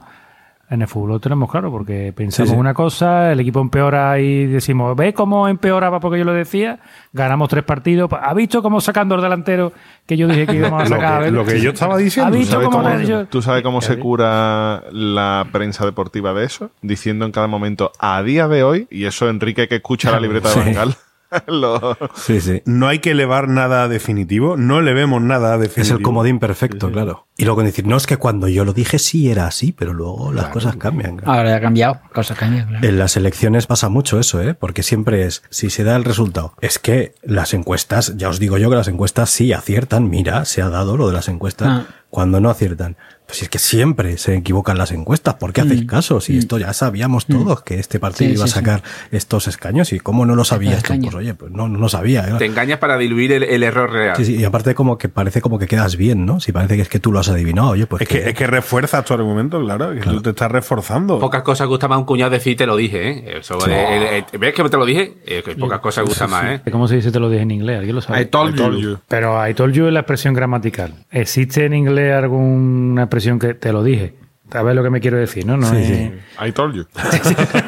En el fútbol lo tenemos claro, porque pensamos Sí, sí. una cosa, el equipo empeora y decimos, ¿ves cómo empeoraba porque yo lo decía? Ganamos tres partidos. ¿Ha visto cómo sacando el delantero que yo dije que íbamos a Lo sacar? que- lo que yo estaba diciendo, ¿Ha ¿Tú visto sabes cómo cómo, yo- tú sabes cómo se cura la prensa deportiva de eso? Diciendo en cada momento, a día de hoy, y eso Enrique que escucha la libreta de. Bangal, lo- Sí, sí. No hay que elevar nada definitivo, no le vemos nada definitivo. Es el comodín perfecto, claro. Y luego decir, no, es que cuando yo lo dije sí era así, pero luego las cosas cambian. claro. Ahora ya ha cambiado, cosas cambian, claro. En las elecciones pasa mucho eso, ¿eh? Porque siempre es, si se da el resultado, es que las encuestas, ya os digo yo que las encuestas sí aciertan, mira, se ha dado lo de las encuestas, Ah. cuando no aciertan. Pues si es que siempre se equivocan las encuestas, ¿por qué hacéis Mm, caso? Si mm. esto ya sabíamos todos que este partido Sí, iba a sí, sí. sacar estos escaños y cómo no lo sabías tú, pues oye, pues no, no lo sabía. ¿eh? Te engañas para diluir el, el error real. Sí, sí, y aparte como que parece como que quedas bien, ¿no? Si parece que es que tú lo has adivinado, oye, pues Es que, es que refuerzas tu argumento, claro, que tú te estás reforzando. Pocas cosas gusta más un cuñado decir te lo dije, ¿eh? Eso, Sí. eh, eh, eh, ¿Ves que te lo dije? Eh, que pocas cosas gusta más, ¿eh? ¿Cómo se dice te lo dije en inglés? ¿Alguien lo sabe? I told you. Pero I told you es la expresión gramatical. ¿Existe en inglés alguna expresión que te lo dije? ¿Sabes lo que me quiero decir, no? no Sí, es- sí. I told you.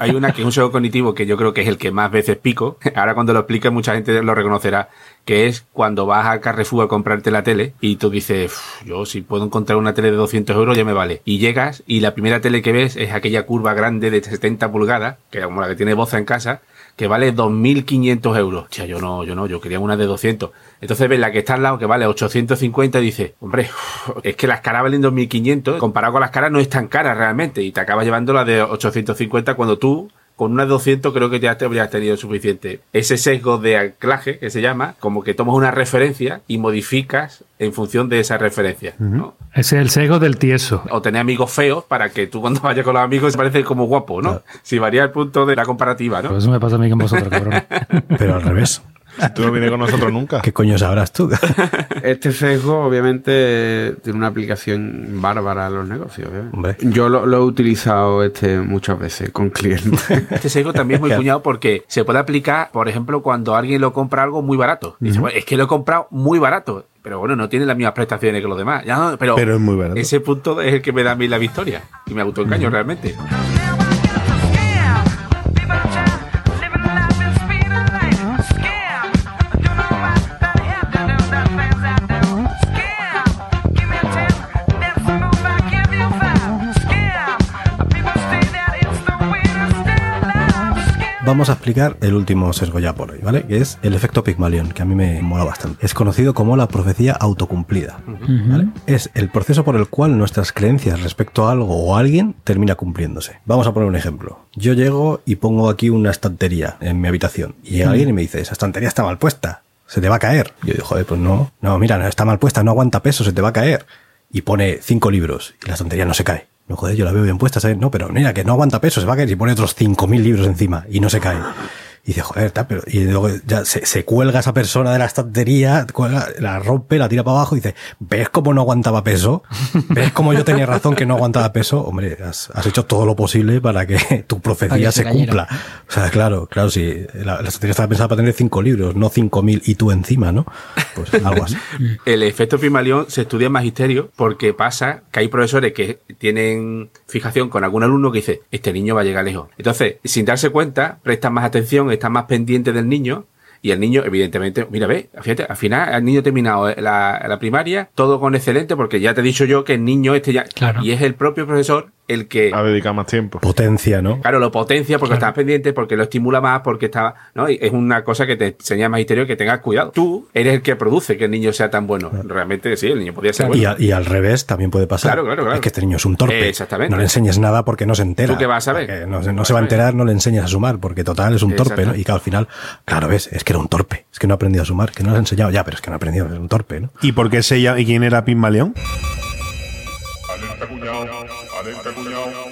Hay una que es un juego cognitivo que yo creo que es el que más veces pico. Ahora cuando lo explique mucha gente lo reconocerá. Que es cuando vas a Carrefour a comprarte la tele y tú dices, "Uf, yo si puedo encontrar una tele de 200 euros ya me vale. Y llegas y la primera tele que ves es aquella curva grande de 70 pulgadas, que como la que tiene Boza en casa, que vale 2.500 euros. Tía, yo no, yo no, yo quería una de 200. Entonces ves la que está al lado que vale 850 y dices, hombre, es que las caras valen 2.500, comparado con las caras no es tan cara realmente y te acabas llevando la de 850 cuando tú con una de 200 creo que ya te habrías tenido suficiente. Ese sesgo de anclaje que se llama, como que tomas una referencia y modificas en función de esa referencia. ¿no? Ese es el sesgo del tieso. O tener amigos feos para que tú cuando vayas con los amigos se parece como guapo, ¿no? Si varía el punto de la comparativa, ¿no? Pues eso me pasa a mí con vosotros, cabrón. Pero al revés. Si tú no vienes con nosotros nunca. ¿Qué coño sabrás tú? Este sesgo, obviamente, tiene una aplicación bárbara a los negocios. ¿eh? Hombre. Yo lo, lo he utilizado este muchas veces con clientes. Este sesgo también es muy cuñado porque se puede aplicar, por ejemplo, cuando alguien lo compra algo muy barato. Dice, "Bueno, es que lo he comprado muy barato. Pero bueno, no tiene las mismas prestaciones que los demás. Ya no, pero, Pero es muy barato. ese punto es el que me da a mí la victoria. Y me autoengaño realmente. Vamos a explicar el último sesgo ya por hoy, ¿vale? Que es el efecto Pygmalion, que a mí me mola bastante. Es conocido como la profecía autocumplida. ¿vale? Es el proceso por el cual nuestras creencias respecto a algo o a alguien termina cumpliéndose. Vamos a poner un ejemplo. Yo llego y pongo aquí una estantería en mi habitación y llega alguien y me dice, esa estantería está mal puesta, se te va a caer. Yo digo, joder, pues no, no, mira, no está mal puesta, no aguanta peso, se te va a caer. Y pone cinco libros y la estantería no se cae. No, joder, yo la veo bien puesta, ¿sabes? No, pero mira, que no aguanta peso, se va a caer y pone otros 5.000 libros encima y no se cae. Y dice, joder, tal, pero. Y luego ya se, se cuelga esa persona de la estantería, cuelga, la rompe, la tira para abajo y dice, ¿ves cómo no aguantaba peso? ¿Ves cómo yo tenía razón que no aguantaba peso? Hombre, has, has hecho todo lo posible para que tu profecía que se se cumpla. O sea, claro, claro, si la, la estantería estaba pensada para tener cinco libros, no cinco mil y tú encima, ¿no? Pues algo así. El efecto Pigmalión se estudia en magisterio porque pasa que hay profesores que tienen fijación con algún alumno que dice, este niño va a llegar lejos. Entonces, sin darse cuenta, prestan más atención, están más pendientes del niño. Y el niño, evidentemente, mira, ve, fíjate, al final el niño ha terminado la, la primaria, todo con excelente, porque ya te he dicho yo que el niño este ya. Claro. Y es el propio profesor el que. Ha dedicado más tiempo. Potencia, ¿no? Claro, lo potencia porque está pendiente, porque lo estimula más, porque está. ¿no? Y es una cosa que te enseña el magisterio que tengas cuidado. Tú eres el que produce que el niño sea tan bueno. Realmente sí, el niño podría ser Y, bueno. a- y al revés también puede pasar. Claro, claro, claro. Es que este niño es un torpe. Eh, exactamente. No le enseñes nada porque no se entera. ¿Tú qué vas a No, se- no se va a enterar, no le enseñas a sumar, porque total es un torpe. ¿no? Y que al final, claro, ves, es que era un torpe. Es que no ha aprendido a sumar, que no le has enseñado ya, pero es que no ha aprendido, es un torpe, ¿no? ¿Y por qué se llama, y quién era Pigmalión?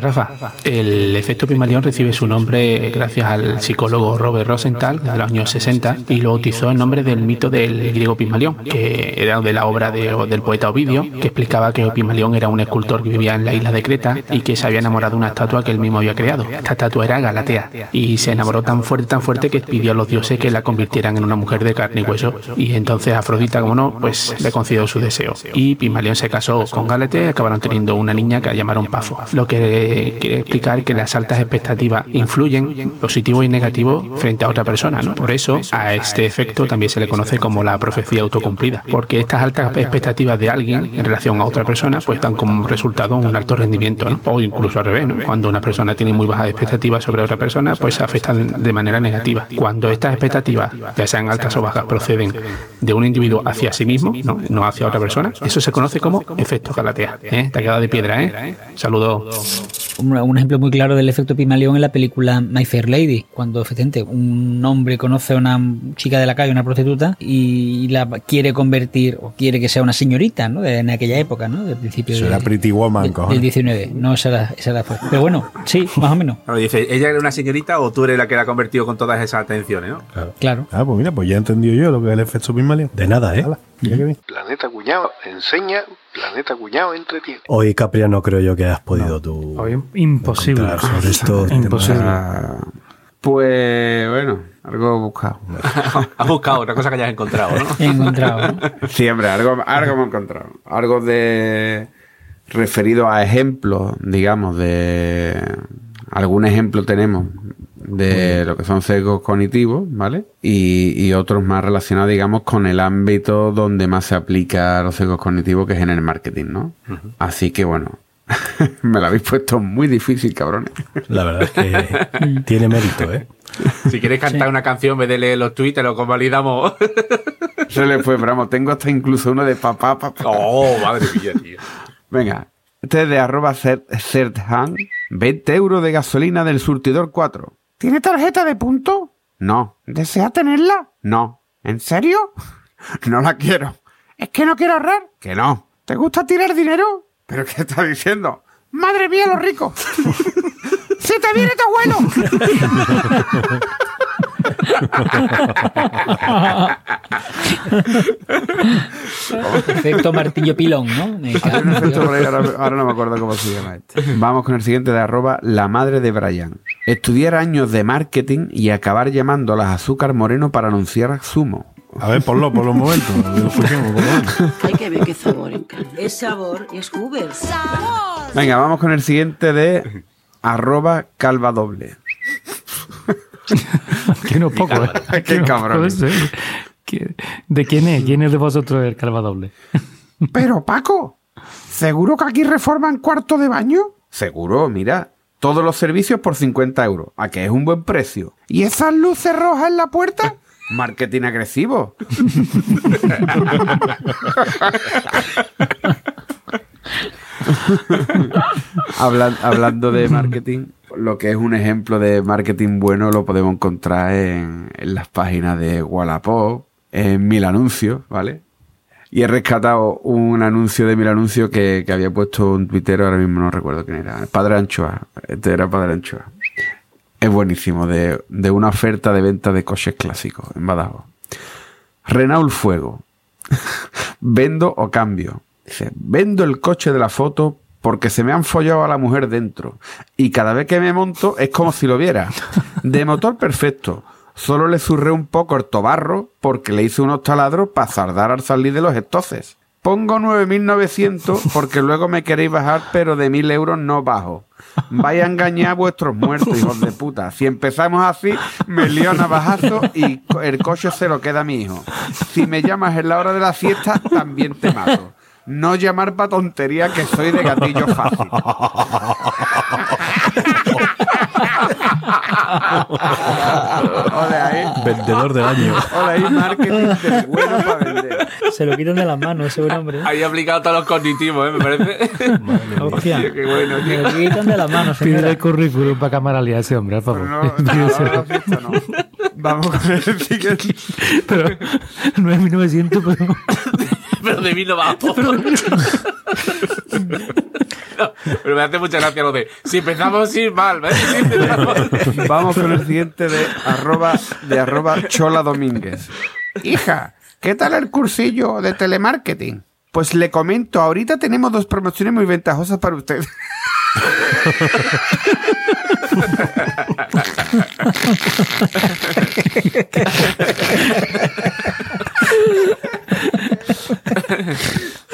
Rafa, el efecto Pigmalión recibe su nombre gracias al psicólogo Robert Rosenthal de los años 60 y lo bautizó en nombre del mito del griego Pigmalión, que era de la obra de- del poeta Ovidio, que explicaba que Pigmalión era un escultor que vivía en la isla de Creta y que se había enamorado de una estatua que él mismo había creado. Esta estatua era Galatea y se enamoró tan fuerte, tan fuerte que pidió a los dioses que la convirtieran en una mujer de carne y hueso. Y entonces Afrodita, como no, pues le concedió su deseo. Y Pigmalión se casó con Galatea y acabaron teniendo una niña que la llamaron Pafo. Lo que quiere explicar que las altas expectativas influyen positivo y negativo frente a otra persona. ¿no? Por eso a este efecto también se le conoce como la profecía autocumplida. Porque estas altas expectativas de alguien en relación a otra persona pues dan como resultado un alto rendimiento. ¿no? O incluso al revés. Cuando una persona tiene muy bajas expectativas sobre otra persona pues afectan de manera negativa. Cuando estas expectativas, ya sean altas o bajas, proceden de un individuo hacia sí mismo, no, hacia otra persona, eso se conoce como efecto Galatea. ¿eh? Te quedado de piedra, ¿eh? Saludos. Un, un ejemplo muy claro del efecto Pimaleón en la película My Fair Lady, cuando efectivamente un hombre conoce a una chica de la calle, una prostituta, y la quiere convertir, o quiere que sea una señorita, ¿no? En aquella época, ¿no? Del principio Eso de- era Pretty Woman, del- cojones. del 19. No, esa era, esa era después. Pero bueno, sí, más o menos. Claro, dice, ¿ella era una señorita o tú eres la que la ha convertido con todas esas atenciones, no? Claro. Ah, pues mira, pues ya he entendido yo lo que es el efecto Pygmalion. De nada, ¿eh? Hala, mira qué bien. Planeta Cuñado enseña, Planeta Cuñado entretiene. Hoy, Capria, no creo yo que hayas podido tú. Hoy, imposible. sobre esto. Imposible. Pues bueno, algo buscado. Has buscado una cosa que hayas encontrado, ¿no? He encontrado. ¿no? Sí, hombre, algo, algo hemos encontrado. Algo de referido a ejemplos, digamos, de algún ejemplo tenemos de lo que son sesgos cognitivos, ¿vale? Y, y otros más relacionados, digamos, con el ámbito donde más se aplica los sesgos cognitivos, que es en el marketing, ¿no? Así que bueno, me lo habéis puesto muy difícil, cabrones. La verdad es que tiene mérito, ¿eh? Si quieres cantar una canción vez de leer los tweets, lo convalidamos. Se le fue, pero vamos, tengo hasta incluso uno de papá, papá. oh, madre mía, tío. Venga, este es de arroba cert- certhan. 20 euros de gasolina del surtidor 4. ¿Tiene tarjeta de punto? No. ¿Desea tenerla? No. ¿En serio? No la quiero. ¿Es que no quiero ahorrar? Que no. ¿Te gusta tirar dinero? ¿Pero qué estás diciendo? ¡Madre mía, los ricos! ¡Se te viene tu abuelo! Efecto martillo pilón, ¿no? Me ahora, ahora no me acuerdo cómo se llama este. Vamos con el siguiente de arroba la madre de Brian. Estudiar años de marketing y acabar llamando a las azúcar moreno para anunciar zumo. A ver, ponlo, ponlo un momento. Hay que ver qué sabor encarna. Es sabor, es Uber. Venga, vamos con el siguiente de arroba calva doble. Que no poco, ¿eh? Qué cabrón. ¿eh? ¿Qué- ¿De quién es? ¿Quién es de vosotros el calva doble? Pero Paco, ¿seguro que aquí reforman cuarto de baño? Seguro, mira. Todos los servicios por 50 euros, a que es un buen precio. ¿Y esas luces rojas en la puerta? Marketing agresivo. Hablan- hablando de marketing, lo que es un ejemplo de marketing bueno lo podemos encontrar en, las páginas de Wallapop, en Mil Anuncios, ¿vale? Y he rescatado un anuncio de Mil Anuncios que, que había puesto un tuitero, ahora mismo no recuerdo quién era. Padre Anchoa. Este era Padre Anchoa. Es buenísimo, de, de una oferta de venta de coches clásicos en Badajoz. Renault Fuego. Vendo o cambio. Dice, vendo el coche de la foto porque se me han follado a la mujer dentro. Y cada vez que me monto es como si lo viera. De motor perfecto. Solo le zurré un poco el tobarro porque le hice unos taladros para zardar al salir de los estoces. Pongo 9.900 porque luego me queréis bajar, pero de 1.000 euros no bajo. Vaya a engañar a vuestros muertos, hijos de puta. Si empezamos así, me lío navajazo y el coche se lo queda a mi hijo. Si me llamas en la hora de la siesta, también te mato. No llamar pa' tontería que soy de gatillo fácil. Hola ahí. Vendedor del año. Hola ahí, marketing del bueno para vender. Se lo quitan de las manos ese buen hombre. ¿eh? Ahí ha aplicado todos los cognitivos, ¿eh? Me parece. Hostia. Qué bueno, tío. lo quitan de las manos, Pide el currículum para camaralía a ese hombre, por Pero favor. no, no, esto no. Vamos con el siguiente. Pero no es 1900, pero... Pero de mí no va. No, pero me hace mucha gracia lo de si empezamos sin mal, ¿ves? Si empezamos- Vamos con el siguiente de arroba, de arroba Chola Domínguez. Hija, ¿qué tal el cursillo de telemarketing? Pues le comento, ahorita tenemos dos promociones muy ventajosas para usted.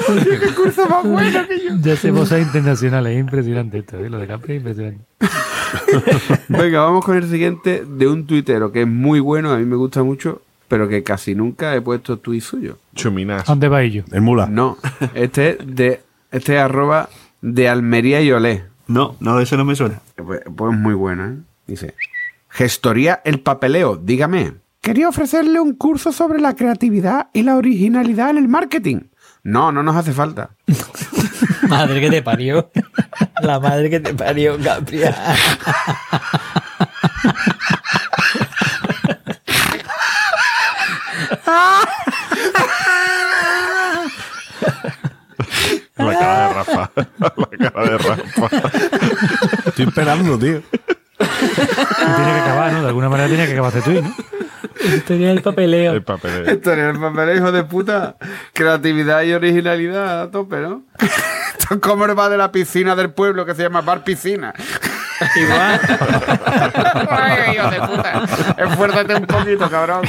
Oye, qué curso más bueno que yo. Ya hacemos a internacionales, es impresionante esto, ¿eh? lo de Capri es impresionante. Venga, vamos con el siguiente de un tuitero que es muy bueno, a mí me gusta mucho, pero que casi nunca he puesto tuit suyo. Chuminas. ¿Dónde va ello? El mula. No, este es de este es arroba de Almería y Olé. No, no, eso no me suena. Pues, pues muy bueno, ¿eh? Dice, gestoría el papeleo, dígame. Quería ofrecerle un curso sobre la creatividad y la originalidad en el marketing. No, no nos hace falta. Madre que te parió. La madre que te parió, Gabriel. La cara de Rafa. La cara de Rafa. Estoy esperando, tío. Tiene que acabar, ¿no? De alguna manera tiene que acabar este tuit, ¿no? Tenía el papeleo. El papel. Esto en el papel, hijo de puta. Creatividad y originalidad a tope, ¿no? Esto es como el bar de la piscina del pueblo que se llama Bar Piscina. Igual. Ay, hijo de puta. Esfuérzate un poquito, cabrón.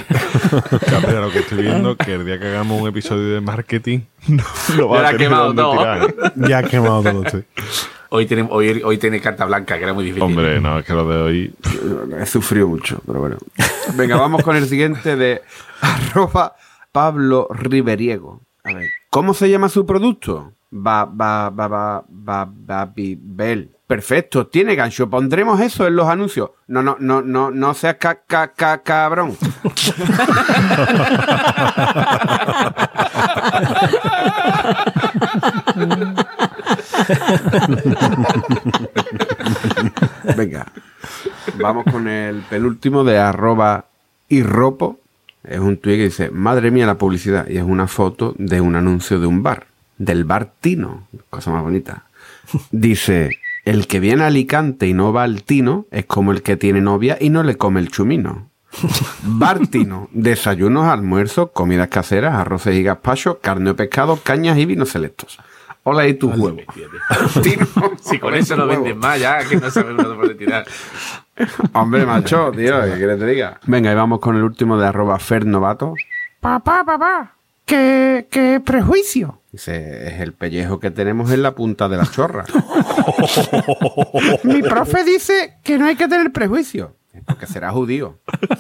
Mira, lo que estoy viendo que el día que hagamos un episodio de marketing no lo va Ya a ha tener quemado donde todo. tirar. Ya ha quemado todo, tío. Hoy tiene, hoy, hoy tiene carta blanca, que era muy difícil. Hombre, no, es que lo de hoy. He sufrido mucho, pero bueno. Venga, vamos con el siguiente de arroba Pablo Riveriego. A ver, ¿cómo se llama su producto? Va, va, va, va, va, va. Perfecto, tiene gancho. Pondremos eso en los anuncios. No, no, no, no, no seas ca, ca, ca- cabrón. Venga, vamos con el penúltimo de arroba irropo. Es un tuit que dice, madre mía la publicidad. Y es una foto de un anuncio de un bar, del bar Tino, cosa más bonita. Dice, el que viene a Alicante y no va al Tino es como el que tiene novia y no le come el chumino. Bar Tino, desayunos, almuerzos, comidas caseras, arroces y gazpachos, carne o pescado, cañas y vinos selectos. Hola y tus huevos. Tino, Si con eso huevos. venden más, ya, que no sabemos dónde puede tirar. Hombre, macho, tío, ¿qué quieres que te diga? Venga, y vamos con el último de arroba fernovato. Papá, papá, ¿qué, qué prejuicio? Dice, es el pellejo que tenemos en la punta de la chorra. Mi profe dice que no hay que tener prejuicio. Porque será judío.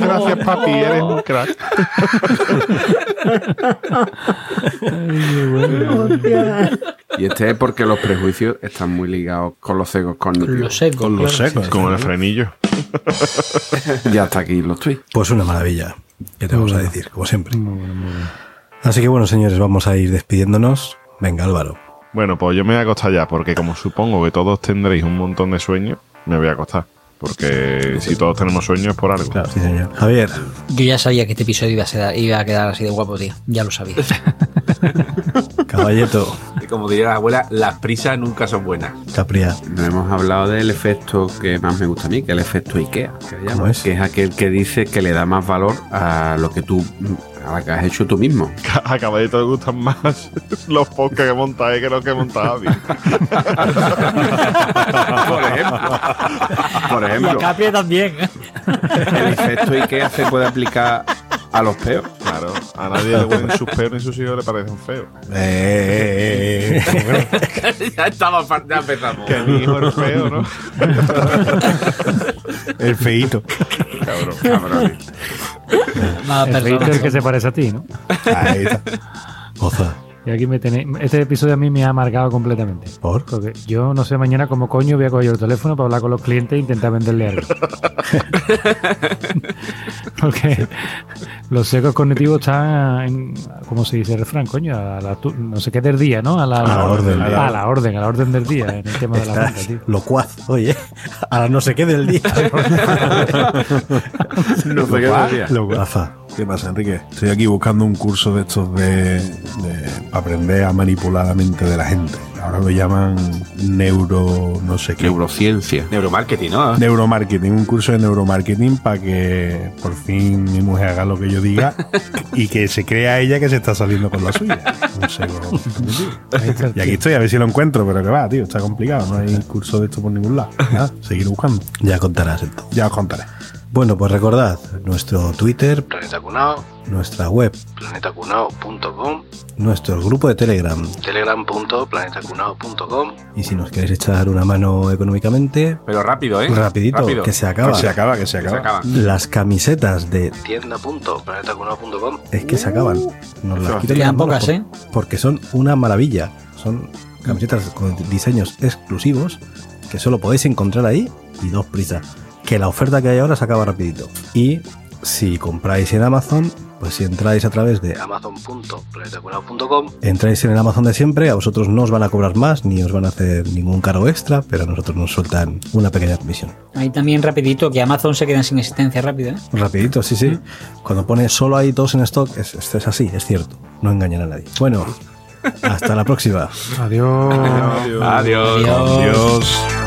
Gracias, papi, eres un crack. Y este es porque los prejuicios están muy ligados con los egos cognitivos. Los secos. Con los claro. secos. Como el frenillo. Ya hasta aquí los tweets. Pues una maravilla. ¿Qué te vamos a decir? Como siempre. Así que bueno, señores, vamos a ir despidiéndonos. Venga, Álvaro. Bueno, pues yo me voy a acostar ya, porque como supongo que todos tendréis un montón de sueños, me voy a acostar. Porque si todos tenemos sueños es por algo. Claro, sí, señor. Javier, Yo ya sabía que este episodio iba a, ser- iba a quedar así de guapo, tío. Ya lo sabía. Caballeto, Y como diría la abuela, las prisas nunca son buenas. Capria. No hemos hablado del efecto que más me gusta a mí, que es el efecto IKEA, que, es? que es aquel que dice que le da más valor a lo que tú a lo que has hecho tú mismo. A Caballito le gustan más los podcasts que montáis que los que montaba bien. Por ejemplo. Por ejemplo, Capria también. el efecto IKEA se puede aplicar a los peos. Claro, a nadie le huelen sus peos ni sus hijos le parecen feos. Eh, eh, eh, bueno, ya estamos, ya empezamos. Que mi hijo es feo, ¿no? El feíto. Cabrón. Cabrones. Más El feito es el que se parece a ti, ¿no? Ahí está. Goza. Y aquí me tenéis. Este episodio a mí me ha marcado completamente. ¿Por? Porque yo no sé mañana cómo coño voy a coger el teléfono para hablar con los clientes e intentar venderle algo. Porque los secos cognitivos están, en, ¿cómo se dice el refrán, coño? A la, no sé qué del día, ¿no? A la, A la orden. A la orden, a la orden del día, en el tema de la venta, tío. locuaz, oye. A la no sé qué del día. No sé qué decía. Rafa. ¿Qué pasa, Enrique? Estoy aquí buscando un curso de estos de, de- para aprender a manipular la mente de la gente. Ahora lo llaman neuro no sé qué. Neurociencia. Neuromarketing, ¿no? Neuromarketing, un curso de neuromarketing para que por fin mi mujer haga lo que yo diga y que se crea ella que se está saliendo con la suya. Un seco cognitivo. Y aquí estoy, a ver si lo encuentro, pero que va, tío, está complicado, no hay curso de esto por ningún lado. Nada, seguir buscando. Ya contarás entonces. Ya os contaré. Bueno, pues recordad nuestro Twitter, Planeta Cunao, nuestra web, planetacunao.com, nuestro grupo de Telegram. telegram.planetacunao.com. Y si nos queréis echar una mano económicamente, Pero rápido, ¿eh? rapidito, Rápido. que se acaba. Que se acaba, que se Que se acaba. Las camisetas de... tienda.planetacunao.com. Es que se acaban. Nos las quitan Quedan las pocas, por- ¿eh? Porque son una maravilla. Son camisetas con diseños exclusivos que solo podéis encontrar ahí y dos prisas. Que la oferta que hay ahora se acaba rapidito. Y si compráis en Amazon, Pues si entráis a través de Amazon.planetacunao.com entráis en el Amazon de siempre, a vosotros no os van a cobrar más ni os van a hacer ningún cargo extra, pero a nosotros nos sueltan una pequeña comisión. Ahí también rapidito, que Amazon se queda sin existencia rápida. ¿eh? Rapidito, sí, sí. Cuando pone solo hay dos en stock, es, es- es así, es cierto. No engañan a nadie. Bueno, hasta la próxima. Adiós. Adiós. Adiós.